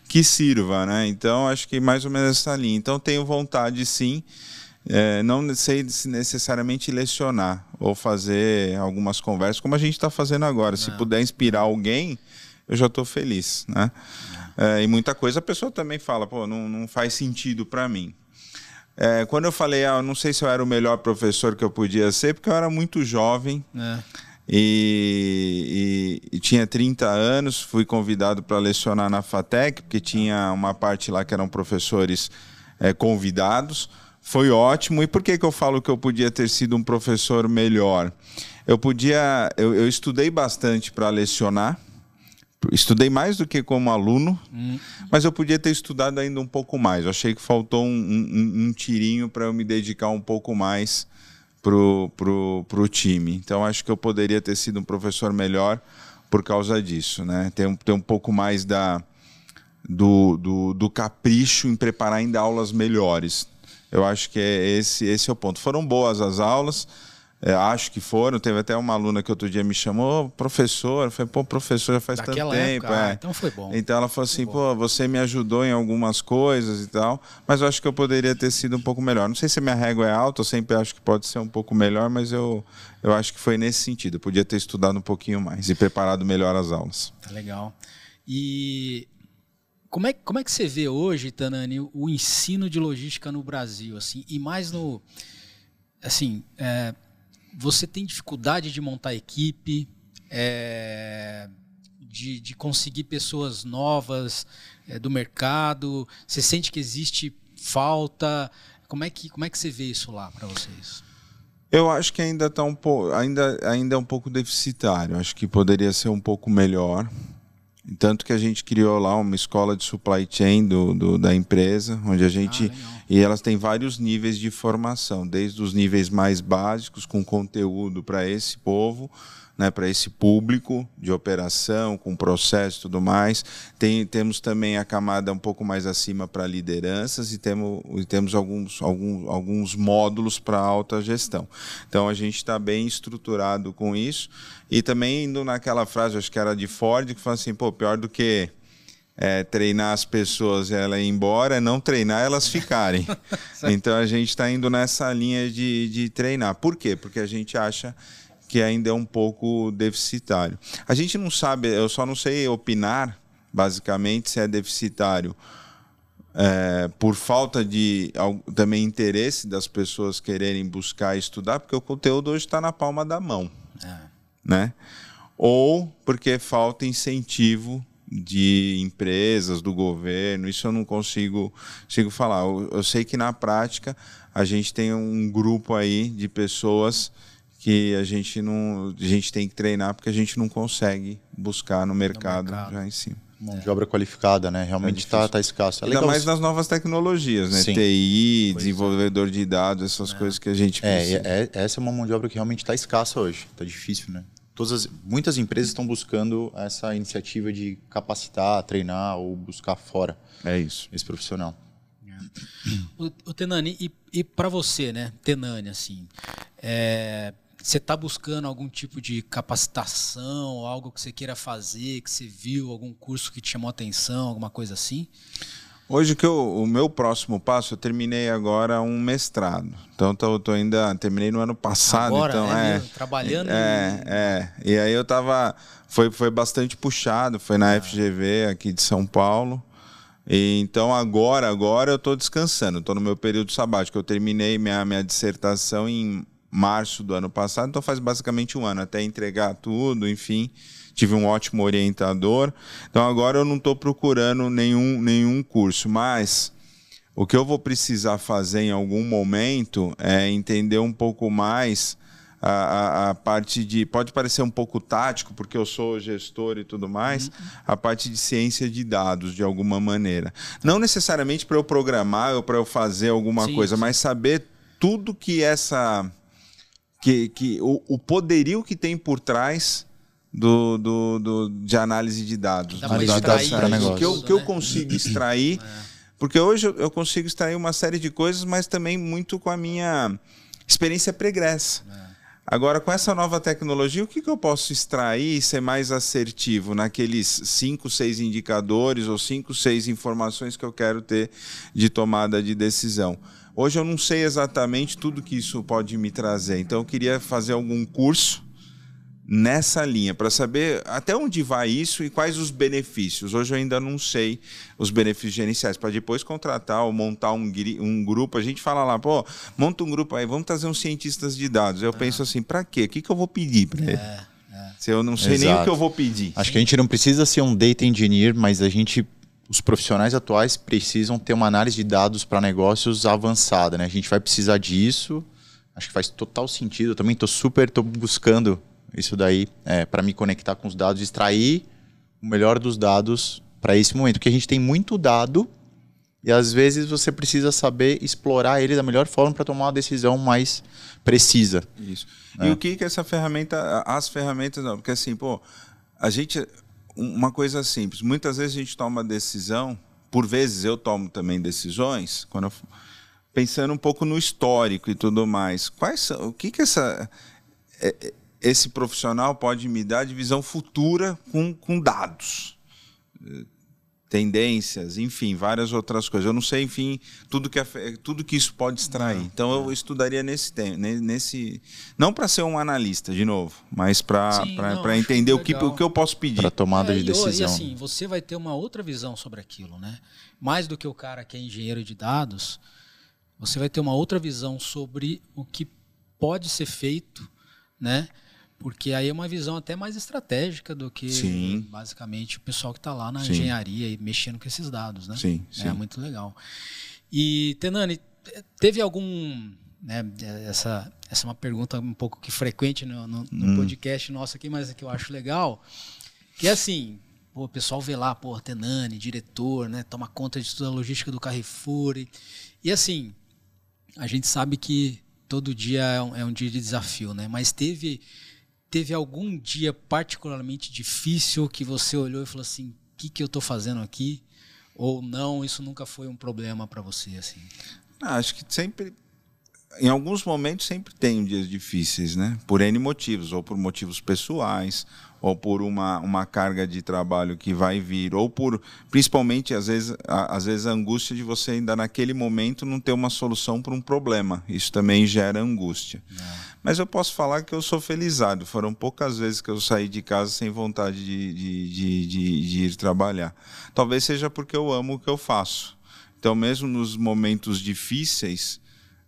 que sirva, né? Então acho que mais ou menos essa linha. Então tenho vontade sim, é, não sei se necessariamente lecionar ou fazer algumas conversas como a gente está fazendo agora. Não. Se puder inspirar alguém, eu já estou feliz, né? É, e muita coisa a pessoa também fala, pô, não, não faz sentido para mim. É, quando eu falei, ah, eu não sei se eu era o melhor professor que eu podia ser, porque eu era muito jovem. É. E, e, e, tinha 30 anos, fui convidado para lecionar na FATEC, porque tinha uma parte lá que eram professores é, convidados. Foi ótimo. E por que, que eu falo que eu podia ter sido um professor melhor? Eu podia. Eu, eu estudei bastante para lecionar estudei mais do que como aluno, hum. mas eu podia ter estudado ainda um pouco mais. Eu achei que faltou um, um, um tirinho para eu me dedicar um pouco mais pro, pro, pro time. Então acho que eu poderia ter sido um professor melhor por causa disso, né? Ter, ter um pouco mais da do, do, do capricho em preparar ainda aulas melhores. Eu acho que é esse esse é o ponto. Foram boas as aulas é, acho que foram. Teve até uma aluna que outro dia me chamou, professor. Eu falei, pô, professor, já faz Daquela tanto tempo. Época, é. ah, então foi bom. Então ela falou assim, pô, você me ajudou em algumas coisas e tal, mas eu acho que eu poderia ter sido um pouco melhor. Não sei se a minha régua é alta, eu sempre acho que pode ser um pouco melhor, mas eu, eu acho que foi nesse sentido. Eu podia ter estudado um pouquinho mais e preparado melhor as aulas. Tá legal. E como é, como é que você vê hoje, Tanani, o ensino de logística no Brasil, assim, e mais no, assim, é, você tem dificuldade de montar equipe, é, de, de, conseguir pessoas novas é, do mercado? Você sente que existe falta? Como é que, como é que você vê isso lá para vocês? Eu acho que ainda está um pouco, ainda, ainda é um pouco deficitário. Acho que poderia ser um pouco melhor. Tanto que a gente criou lá uma escola de supply chain do, do da empresa, onde a gente. Ah, e elas têm vários níveis de formação, desde os níveis mais básicos, com conteúdo para esse povo, né, para esse público de operação, com processo e tudo mais. Tem, temos também a camada um pouco mais acima para lideranças e temos, e temos alguns, alguns, alguns módulos para alta gestão. Então a gente está bem estruturado com isso. E também indo naquela frase, acho que era de Ford, que fala assim, pô, pior do que é, treinar as pessoas e ela ir embora, não treinar elas ficarem. <laughs> então a gente está indo nessa linha de, de treinar. Por quê? Porque a gente acha que ainda é um pouco deficitário. A gente não sabe, eu só não sei opinar, basicamente, se é deficitário é, por falta de também interesse das pessoas quererem buscar estudar, porque o conteúdo hoje está na palma da mão, é. né? Ou porque falta incentivo de empresas, do governo, isso eu não consigo, consigo falar. Eu, eu sei que na prática a gente tem um grupo aí de pessoas que a gente não a gente tem que treinar porque a gente não consegue buscar no mercado, no mercado. já em cima. Mão de obra qualificada, né? Realmente está é tá escasso. É Ainda mais nas novas tecnologias, né? Sim. TI, pois é. desenvolvedor é. de dados, essas é. coisas que a gente é, precisa. É, é, essa é uma mão de obra que realmente está escassa hoje. Está difícil, né? Todas as, muitas empresas estão buscando essa iniciativa de capacitar, treinar ou buscar fora. É isso. Esse profissional. O, o Tenani, e, e para você, né, Tenani, assim, é, você está buscando algum tipo de capacitação, algo que você queira fazer, que você viu, algum curso que te chamou atenção, alguma coisa assim? Hoje que eu, o meu próximo passo, eu terminei agora um mestrado. Então tô, tô ainda terminei no ano passado, agora, então é, é, mesmo, trabalhando. é, é. E aí eu tava foi foi bastante puxado, foi na FGV aqui de São Paulo. E, então agora, agora eu estou descansando, estou no meu período sabático. Eu terminei minha, minha dissertação em março do ano passado, então faz basicamente um ano até entregar tudo, enfim tive um ótimo orientador. Então agora eu não estou procurando nenhum, nenhum curso, mas o que eu vou precisar fazer em algum momento é entender um pouco mais a, a, a, parte de. Pode parecer um pouco tático, porque eu sou gestor e tudo mais, uhum. a parte de ciência de dados, de alguma maneira. Não necessariamente para eu programar ou para eu fazer alguma sim, coisa, sim. mas saber tudo que essa. que, que o, o poderio que tem por trás do, do, do, de análise de dados. Dá de dados para negócio. Que eu, que eu né? consigo <clears throat> extrair. É. Porque hoje eu, eu consigo extrair uma série de coisas, mas também muito com a minha experiência pregressa. É. Agora, com essa nova tecnologia, o que, que eu posso extrair e ser mais assertivo naqueles cinco, seis indicadores ou cinco, seis informações que eu quero ter de tomada de decisão? Hoje eu não sei exatamente tudo que isso pode me trazer, então eu queria fazer algum curso nessa linha, para saber até onde vai isso e quais os benefícios. Hoje eu ainda não sei os benefícios gerenciais, para depois contratar ou montar um, um grupo. A gente fala lá, pô, monta um grupo aí, vamos trazer uns cientistas de dados. Eu é. penso assim, para quê? O que, que eu vou pedir para ele? É, é. Se eu não sei Exato. nem o que eu vou pedir. Acho que a gente não precisa ser um data engineer, mas a gente os profissionais atuais precisam ter uma análise de dados para negócios avançada, né? A gente vai precisar disso. Acho que faz total sentido. Eu também estou super tô buscando isso daí é, para me conectar com os dados, extrair o melhor dos dados para esse momento. Porque a gente tem muito dado e às vezes você precisa saber explorar ele da melhor forma para tomar uma decisão mais precisa. Isso. É. E o que que essa ferramenta, as ferramentas não, porque assim, pô, a gente uma coisa simples, muitas vezes a gente toma uma decisão, por vezes eu tomo também decisões, quando eu, pensando um pouco no histórico e tudo mais. Quais são, o que que essa é, esse profissional pode me dar de visão futura com, com dados, tendências, enfim, várias outras coisas. Eu não sei, enfim, tudo que, tudo que isso pode extrair. Então eu estudaria nesse nesse não para ser um analista de novo, mas para entender o que, o que eu posso pedir para tomada é, de decisão. E assim, você vai ter uma outra visão sobre aquilo, né? Mais do que o cara que é engenheiro de dados, você vai ter uma outra visão sobre o que pode ser feito, né? Porque aí é uma visão até mais estratégica do que sim. basicamente o pessoal que está lá na sim. engenharia e mexendo com esses dados, né? Sim, é sim. É muito legal. E, Tenani, teve algum. Né, essa, essa é uma pergunta um pouco que frequente no, no, no hum. podcast nosso aqui, mas que eu acho legal. Que é assim, pô, o pessoal vê lá, pô, Tenani, diretor, né? Toma conta de toda a logística do Carrefour. E, e assim, a gente sabe que todo dia é um, é um dia de desafio, né? Mas teve teve algum dia particularmente difícil que você olhou e falou assim: o que, que eu estou fazendo aqui? Ou não, isso nunca foi um problema para você? assim? Ah, acho que sempre. Em alguns momentos sempre tem dias difíceis, né? Por N motivos, ou por motivos pessoais, ou por uma, uma carga de trabalho que vai vir, ou por, principalmente, às vezes, a, às vezes, a angústia de você ainda naquele momento não ter uma solução para um problema. Isso também gera angústia. Não. Mas eu posso falar que eu sou felizado. Foram poucas vezes que eu saí de casa sem vontade de, de, de, de, de ir trabalhar. Talvez seja porque eu amo o que eu faço. Então, mesmo nos momentos difíceis,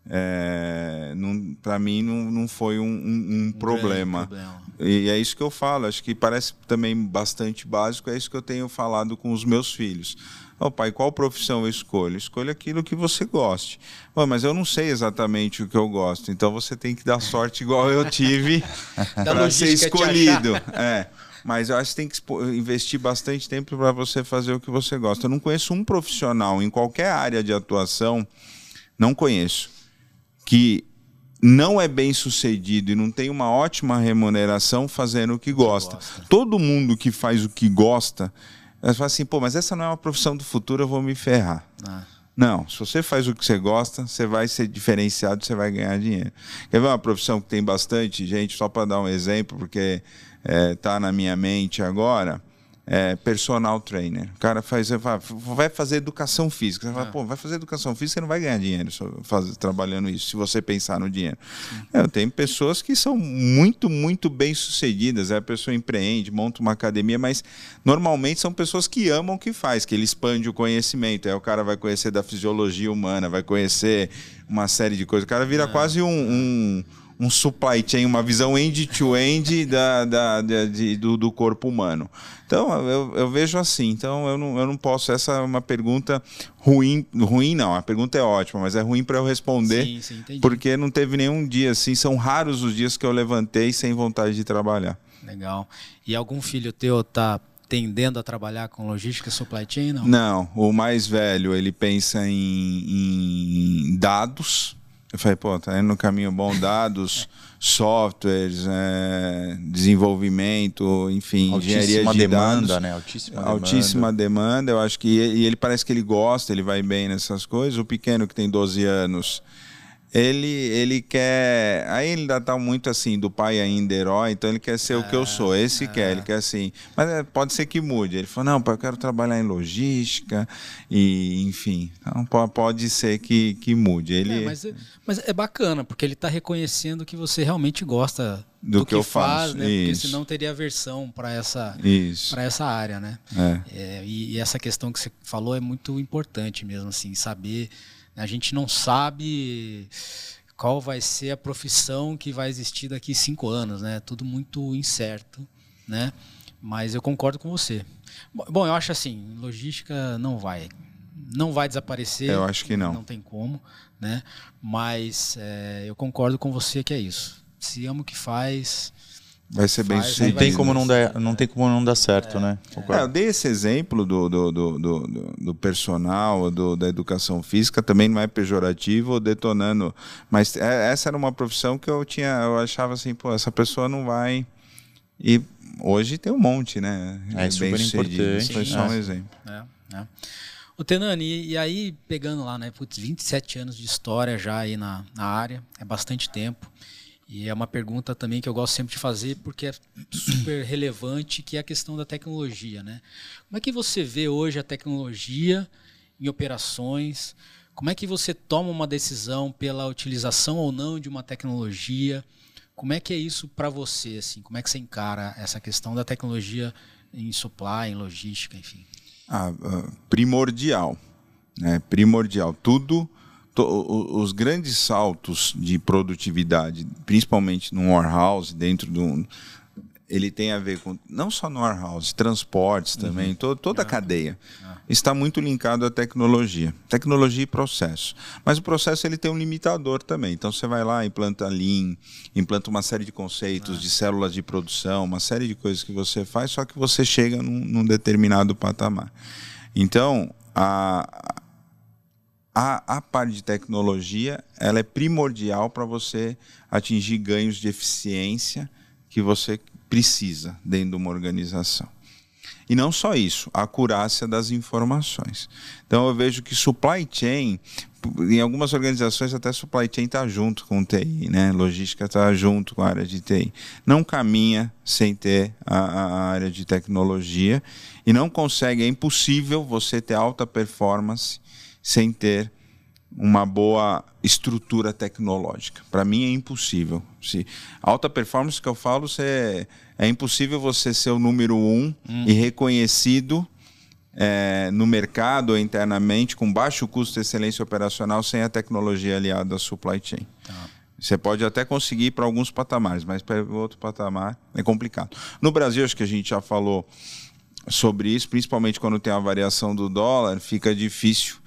é, para mim não, não foi um, um, um problema. problema. E é isso que eu falo, acho que parece também bastante básico, é isso que eu tenho falado com os meus filhos. Oh, pai, qual profissão eu escolho? Escolha aquilo que você goste. Oh, mas eu não sei exatamente o que eu gosto, então você tem que dar sorte igual eu tive <laughs> para ser escolhido. É. Mas eu acho que tem que investir bastante tempo para você fazer o que você gosta. Eu não conheço um profissional em qualquer área de atuação, não conheço, que não é bem sucedido e não tem uma ótima remuneração fazendo o que gosta. gosta. Todo mundo que faz o que gosta, fala assim, pô, mas essa não é uma profissão do futuro, eu vou me ferrar. Ah. Não, se você faz o que você gosta, você vai ser diferenciado, você vai ganhar dinheiro. Quer ver uma profissão que tem bastante gente, só para dar um exemplo, porque está é, tá na minha mente agora, é, personal trainer. O cara faz, vai fazer educação física. Você fala, ah. pô, vai fazer educação física, você não vai ganhar dinheiro faz, trabalhando isso, se você pensar no dinheiro. É, eu tenho pessoas que são muito, muito bem sucedidas. É, a pessoa empreende, monta uma academia, mas normalmente são pessoas que amam o que faz, que ele expande o conhecimento. Aí o cara vai conhecer da fisiologia humana, vai conhecer uma série de coisas. O cara vira é. quase um, um um supply chain, uma visão end-to-end da, da, da de, do, do, corpo humano. Então, eu, eu, vejo assim. Então, eu não, eu não posso. Essa é uma pergunta ruim. Ruim, não. A pergunta é ótima, mas é ruim para eu responder. Sim, sim, porque não teve nenhum dia assim. São raros os dias que eu levantei sem vontade de trabalhar. Legal. E algum filho teu tá tendendo a trabalhar com logística supply chain? Não, não o mais velho ele pensa em, em dados eu falei, pô, tá indo no caminho bom, dados, softwares, é, desenvolvimento, enfim, Altíssima engenharia de demanda, dados. né? Altíssima, Altíssima demanda. demanda. Eu acho que e ele parece que ele gosta, ele vai bem nessas coisas. O pequeno que tem 12 anos, ele, ele quer. Aí ele ainda tá muito assim, do pai ainda herói, então ele quer ser o que eu sou. É, Esse é. quer, ele quer assim. Mas é, pode ser que mude. Ele falou: não, pai, eu quero trabalhar em logística, e enfim. Então pode ser que, que mude. Ele... É, mas, mas é bacana, porque ele está reconhecendo que você realmente gosta do, do que, que, eu faz, faço. né? Isso. Porque senão teria aversão para essa, para essa área, né? É. É, e, e, essa questão que você falou é muito importante mesmo, assim, saber a gente não sabe qual vai ser a profissão que vai existir daqui cinco anos, né? Tudo muito incerto, né? Mas eu concordo com você. Bom, eu acho assim, logística não vai, não vai desaparecer. Eu acho que não. Não tem como, né? Mas é, eu concordo com você que é isso. Se ama o que faz, Vai ser bem sucedido. Não tem como não dar, não tem como não dar certo, é. né? É, eu dei esse exemplo do, do, do, do, do personal, do, da educação física, também não é pejorativo ou detonando. Mas é, essa era uma profissão que eu tinha, eu achava assim, pô, essa pessoa não vai. E hoje tem um monte, né? É, é super importante. Foi só um exemplo. É, é. O Tenani, e aí pegando lá, né? Putz, 27 anos de história já aí na, na área, é bastante tempo. E é uma pergunta também que eu gosto sempre de fazer porque é super relevante, que é a questão da tecnologia, né? Como é que você vê hoje a tecnologia em operações? Como é que você toma uma decisão pela utilização ou não de uma tecnologia? Como é que é isso para você, assim? Como é que você encara essa questão da tecnologia em supply, em logística, enfim? Ah, uh, primordial, né? Primordial. Tudo os grandes saltos de produtividade, principalmente no warehouse, dentro do ele tem a ver com não só no warehouse, transportes também, uhum. to, toda a cadeia ah. está muito linkado à tecnologia, tecnologia e processo. Mas o processo ele tem um limitador também. Então você vai lá, implanta Lean, implanta uma série de conceitos, ah. de células de produção, uma série de coisas que você faz, só que você chega num, num determinado patamar. Então a, a, a parte de tecnologia ela é primordial para você atingir ganhos de eficiência que você precisa dentro de uma organização. E não só isso, a acurácia das informações. Então eu vejo que supply chain, em algumas organizações até supply chain está junto com TI, né? Logística está junto com a área de TI. Não caminha sem ter a, a área de tecnologia e não consegue, é impossível você ter alta performance sem ter uma boa estrutura tecnológica. Para mim é impossível. Se alta performance que eu falo, você, é impossível você ser o número um hum. e reconhecido é, no mercado ou internamente com baixo custo de excelência operacional sem a tecnologia aliada à supply chain. Tá. Você pode até conseguir para alguns patamares, mas para outro patamar é complicado. No Brasil, acho que a gente já falou sobre isso, principalmente quando tem a variação do dólar, fica difícil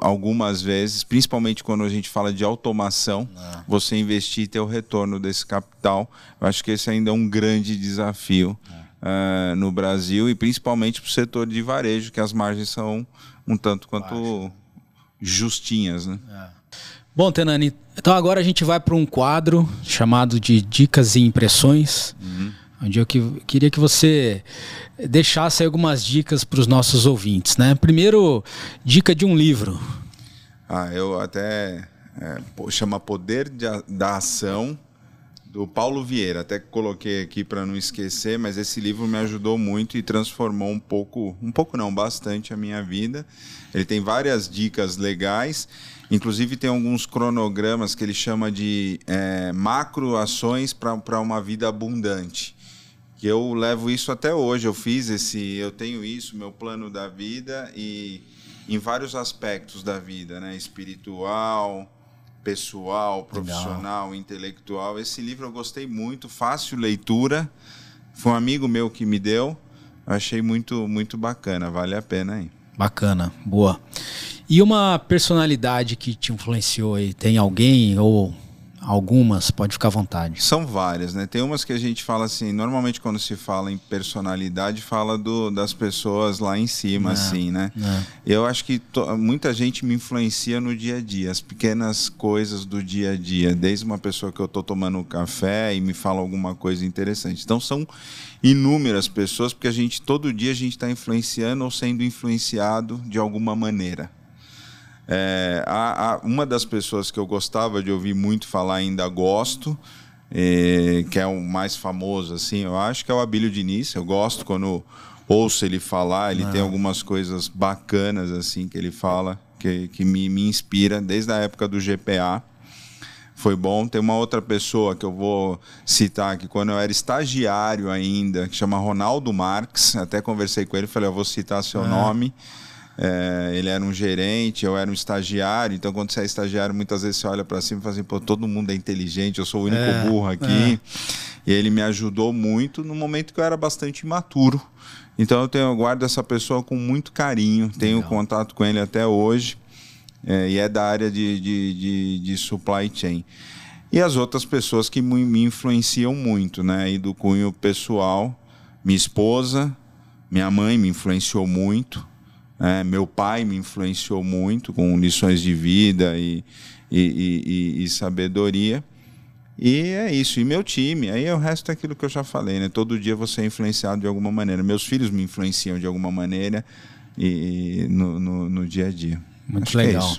algumas vezes, principalmente quando a gente fala de automação, ah. você investir e ter o retorno desse capital. Eu acho que esse ainda é um grande desafio uh, no Brasil e principalmente para o setor de varejo, que as margens são um tanto quanto Baixo. justinhas. Né? É. Bom, Tenani, então agora a gente vai para um quadro chamado de Dicas e Impressões. Uhum onde eu que, queria que você deixasse algumas dicas para os nossos ouvintes. Né? Primeiro, dica de um livro. Ah, eu até é, chama Poder de, da Ação do Paulo Vieira. Até coloquei aqui para não esquecer, mas esse livro me ajudou muito e transformou um pouco, um pouco não, bastante a minha vida. Ele tem várias dicas legais, inclusive tem alguns cronogramas que ele chama de é, macro ações para uma vida abundante. Que eu levo isso até hoje. Eu fiz esse, eu tenho isso, meu plano da vida e em vários aspectos da vida, né? Espiritual, pessoal, profissional, Legal. intelectual. Esse livro eu gostei muito, fácil leitura. Foi um amigo meu que me deu. Eu achei muito, muito bacana, vale a pena aí. Bacana, boa. E uma personalidade que te influenciou aí? Tem alguém ou Algumas, pode ficar à vontade. São várias, né? Tem umas que a gente fala assim, normalmente quando se fala em personalidade, fala do, das pessoas lá em cima, assim, né? Eu acho que to, muita gente me influencia no dia a dia, as pequenas coisas do dia a dia, desde uma pessoa que eu estou tomando um café e me fala alguma coisa interessante. Então são inúmeras pessoas, porque a gente, todo dia a gente está influenciando ou sendo influenciado de alguma maneira. É, uma das pessoas que eu gostava de ouvir muito falar, ainda gosto, é, que é o mais famoso, assim, eu acho que é o Abílio Diniz. Eu gosto quando ouço ele falar, ele tem é. algumas coisas bacanas, assim, que ele fala, que, que me, me inspira desde a época do GPA foi bom. Tem uma outra pessoa que eu vou citar aqui, quando eu era estagiário ainda, que chama Ronaldo Marques. Até conversei com ele, falei, eu vou citar seu é. nome. É, ele era um gerente, eu era um estagiário, então quando você é estagiário, muitas vezes você olha para cima e fala assim, pô, todo mundo é inteligente, eu sou o único é, burro aqui. É. E ele me ajudou muito no momento que eu era bastante imaturo. Então eu, tenho, eu guardo essa pessoa com muito carinho, tenho Legal. contato com ele até hoje, é, e é da área de, de, de, de, supply chain. E as outras pessoas que me influenciam muito, né? E do cunho pessoal, minha esposa, minha mãe me influenciou muito. É, meu pai me influenciou muito com lições de vida e, e, e, e, sabedoria. E é isso. E meu time, aí é o resto é aquilo que eu já falei, né? Todo dia você é influenciado de alguma maneira. Meus filhos me influenciam de alguma maneira e, no, no, no dia a dia. Muito Acho é legal.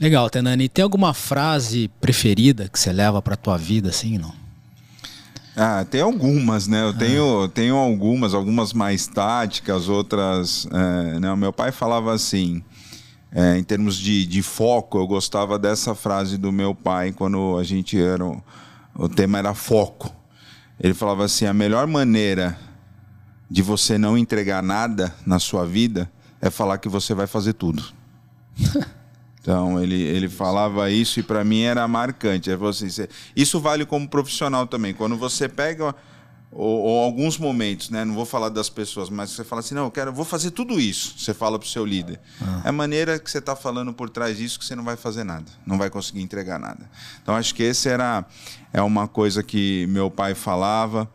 É legal, Tenani. Tem alguma frase preferida que você leva para tua vida, assim, não? Ah, tem algumas, né? Eu ah. tenho, tenho algumas, algumas mais táticas, outras. É, né? O meu pai falava assim, é, em termos de, de foco, eu gostava dessa frase do meu pai quando a gente era. O tema era foco. Ele falava assim: a melhor maneira de você não entregar nada na sua vida é falar que você vai fazer tudo. <laughs> Então ele, ele falava isso e para mim era marcante. É assim, isso vale como profissional também. Quando você pega ou, ou, alguns momentos, né? Não vou falar das pessoas, mas você fala assim, não, eu quero, vou fazer tudo isso. Você fala para o seu líder. Ah. É a maneira que você está falando por trás disso que você não vai fazer nada, não vai conseguir entregar nada. Então acho que esse era é uma coisa que meu pai falava.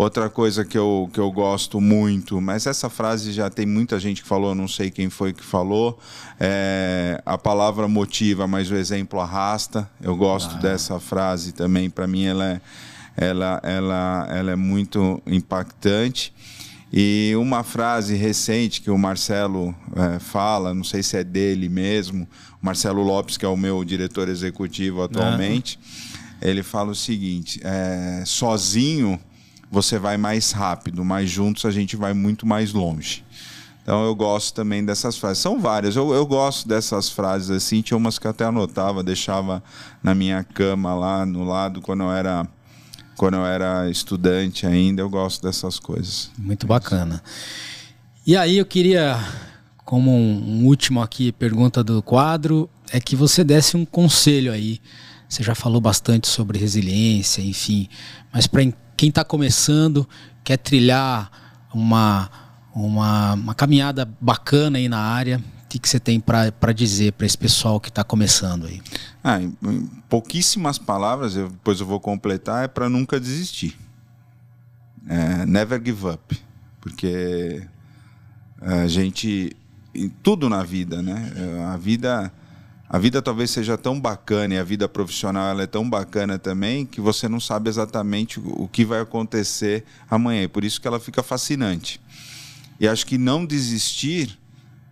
Outra coisa que eu, que eu gosto muito, mas essa frase já tem muita gente que falou, não sei quem foi que falou. É, a palavra motiva, mas o exemplo arrasta. Eu gosto ah. dessa frase também. Para mim, ela é, ela, ela, ela é muito impactante. E uma frase recente que o Marcelo é, fala, não sei se é dele mesmo, Marcelo Lopes, que é o meu diretor executivo atualmente, ele fala o seguinte: é, sozinho você vai mais rápido, mas juntos a gente vai muito mais longe. Então eu gosto também dessas frases. São várias. Eu, eu gosto dessas frases assim. Tinha umas que eu até anotava, deixava na minha cama lá no lado quando eu era quando eu era estudante ainda. Eu gosto dessas coisas. Muito bacana. E aí eu queria, como um, último aqui pergunta do quadro, é que você desse um conselho aí. Você já falou bastante sobre resiliência, enfim, mas para quem está começando, quer trilhar uma, uma, uma, caminhada bacana aí na área, o que, que você tem para dizer para esse pessoal que está começando aí? Ah, em, pouquíssimas palavras, eu, depois eu vou completar, é para nunca desistir. É, never give up. Porque a gente. Em tudo na vida, né? A vida a vida talvez seja tão bacana e a vida profissional ela é tão bacana também que você não sabe exatamente o que vai acontecer amanhã. E por isso que ela fica fascinante. E acho que não desistir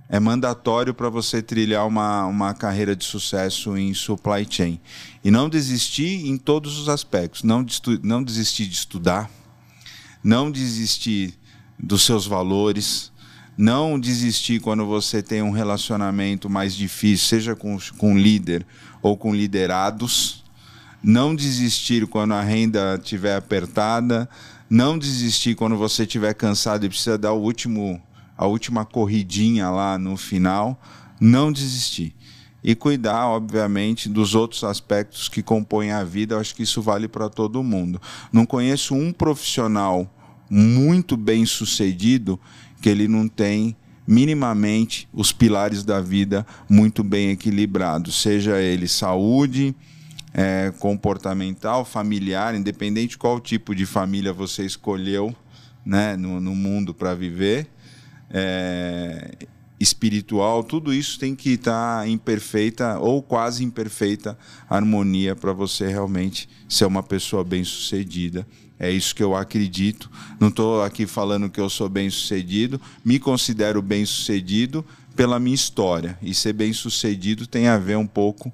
é mandatório para você trilhar uma, uma carreira de sucesso em supply chain. E não desistir em todos os aspectos. Não, não desistir de estudar, não desistir dos seus valores, não desistir quando você tem um relacionamento mais difícil, seja com, com líder ou com liderados. Não desistir quando a renda estiver apertada. Não desistir quando você estiver cansado e precisa dar o último a última corridinha lá no final, não desistir. E cuidar, obviamente, dos outros aspectos que compõem a vida. Eu acho que isso vale para todo mundo. Não conheço um profissional muito bem sucedido que ele não tem minimamente os pilares da vida muito bem equilibrados, seja ele saúde, é, comportamental, familiar, independente de qual tipo de família você escolheu né, no, no mundo para viver é, espiritual, tudo isso tem que estar tá em perfeita ou quase imperfeita harmonia para você realmente ser uma pessoa bem-sucedida. É isso que eu acredito. Não estou aqui falando que eu sou bem-sucedido, me considero bem-sucedido pela minha história. E ser bem-sucedido tem a ver um pouco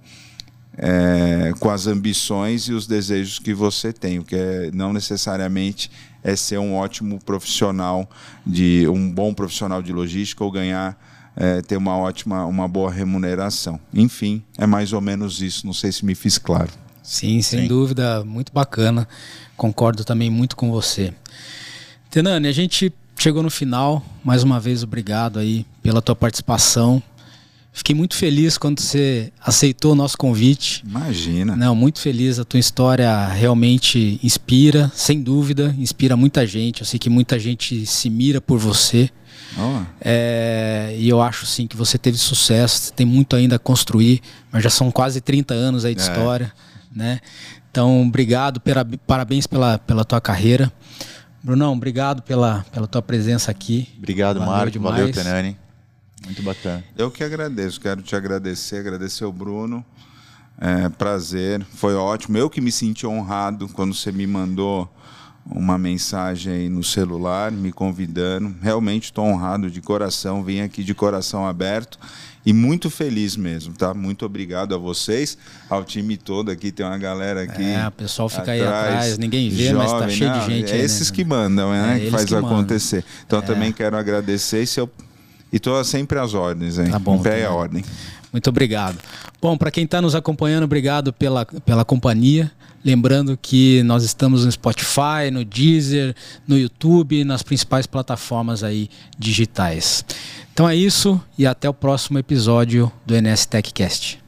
é, com as ambições e os desejos que você tem, o que é, não necessariamente é ser um ótimo profissional de um bom profissional de logística ou ganhar é, ter uma ótima, uma boa remuneração. Enfim, é mais ou menos isso. Não sei se me fiz claro. Sim, sem Sim. dúvida, muito bacana. Concordo também muito com você. Tenani, a gente chegou no final. Mais uma vez, obrigado aí pela tua participação. Fiquei muito feliz quando você aceitou o nosso convite. Imagina. Não, muito feliz. A tua história realmente inspira, sem dúvida, inspira muita gente. Eu sei que muita gente se mira por você. Oh. É, e eu acho sim que você teve sucesso, tem muito ainda a construir, mas já são quase 30 anos aí de é. história, né? Então, obrigado, pela, parabéns pela, pela tua carreira. Brunão, obrigado pela, pela tua presença aqui. Obrigado, valeu Marco. Demais. Valeu, Tenani. Muito bacana. Eu que agradeço, quero te agradecer, agradecer o Bruno. É, prazer, foi ótimo. Eu que me senti honrado quando você me mandou uma mensagem no celular me convidando. Realmente estou honrado de coração, vim aqui de coração aberto e muito feliz mesmo, tá? Muito obrigado a vocês, ao time todo aqui, tem uma galera aqui. É, o pessoal fica atrás, aí atrás, ninguém vê, jovem, mas tá cheio não, de gente. É aí, esses né? que mandam, né? É, que faz que acontecer. Então é. também quero agradecer e eu e estou sempre às ordens, hein? Tá bom. Em pé tá a ordem. Muito obrigado. Bom, para quem está nos acompanhando, obrigado pela, pela companhia. Lembrando que nós estamos no Spotify, no Deezer, no YouTube, nas principais plataformas aí digitais. Então é isso e até o próximo episódio do NS TechCast.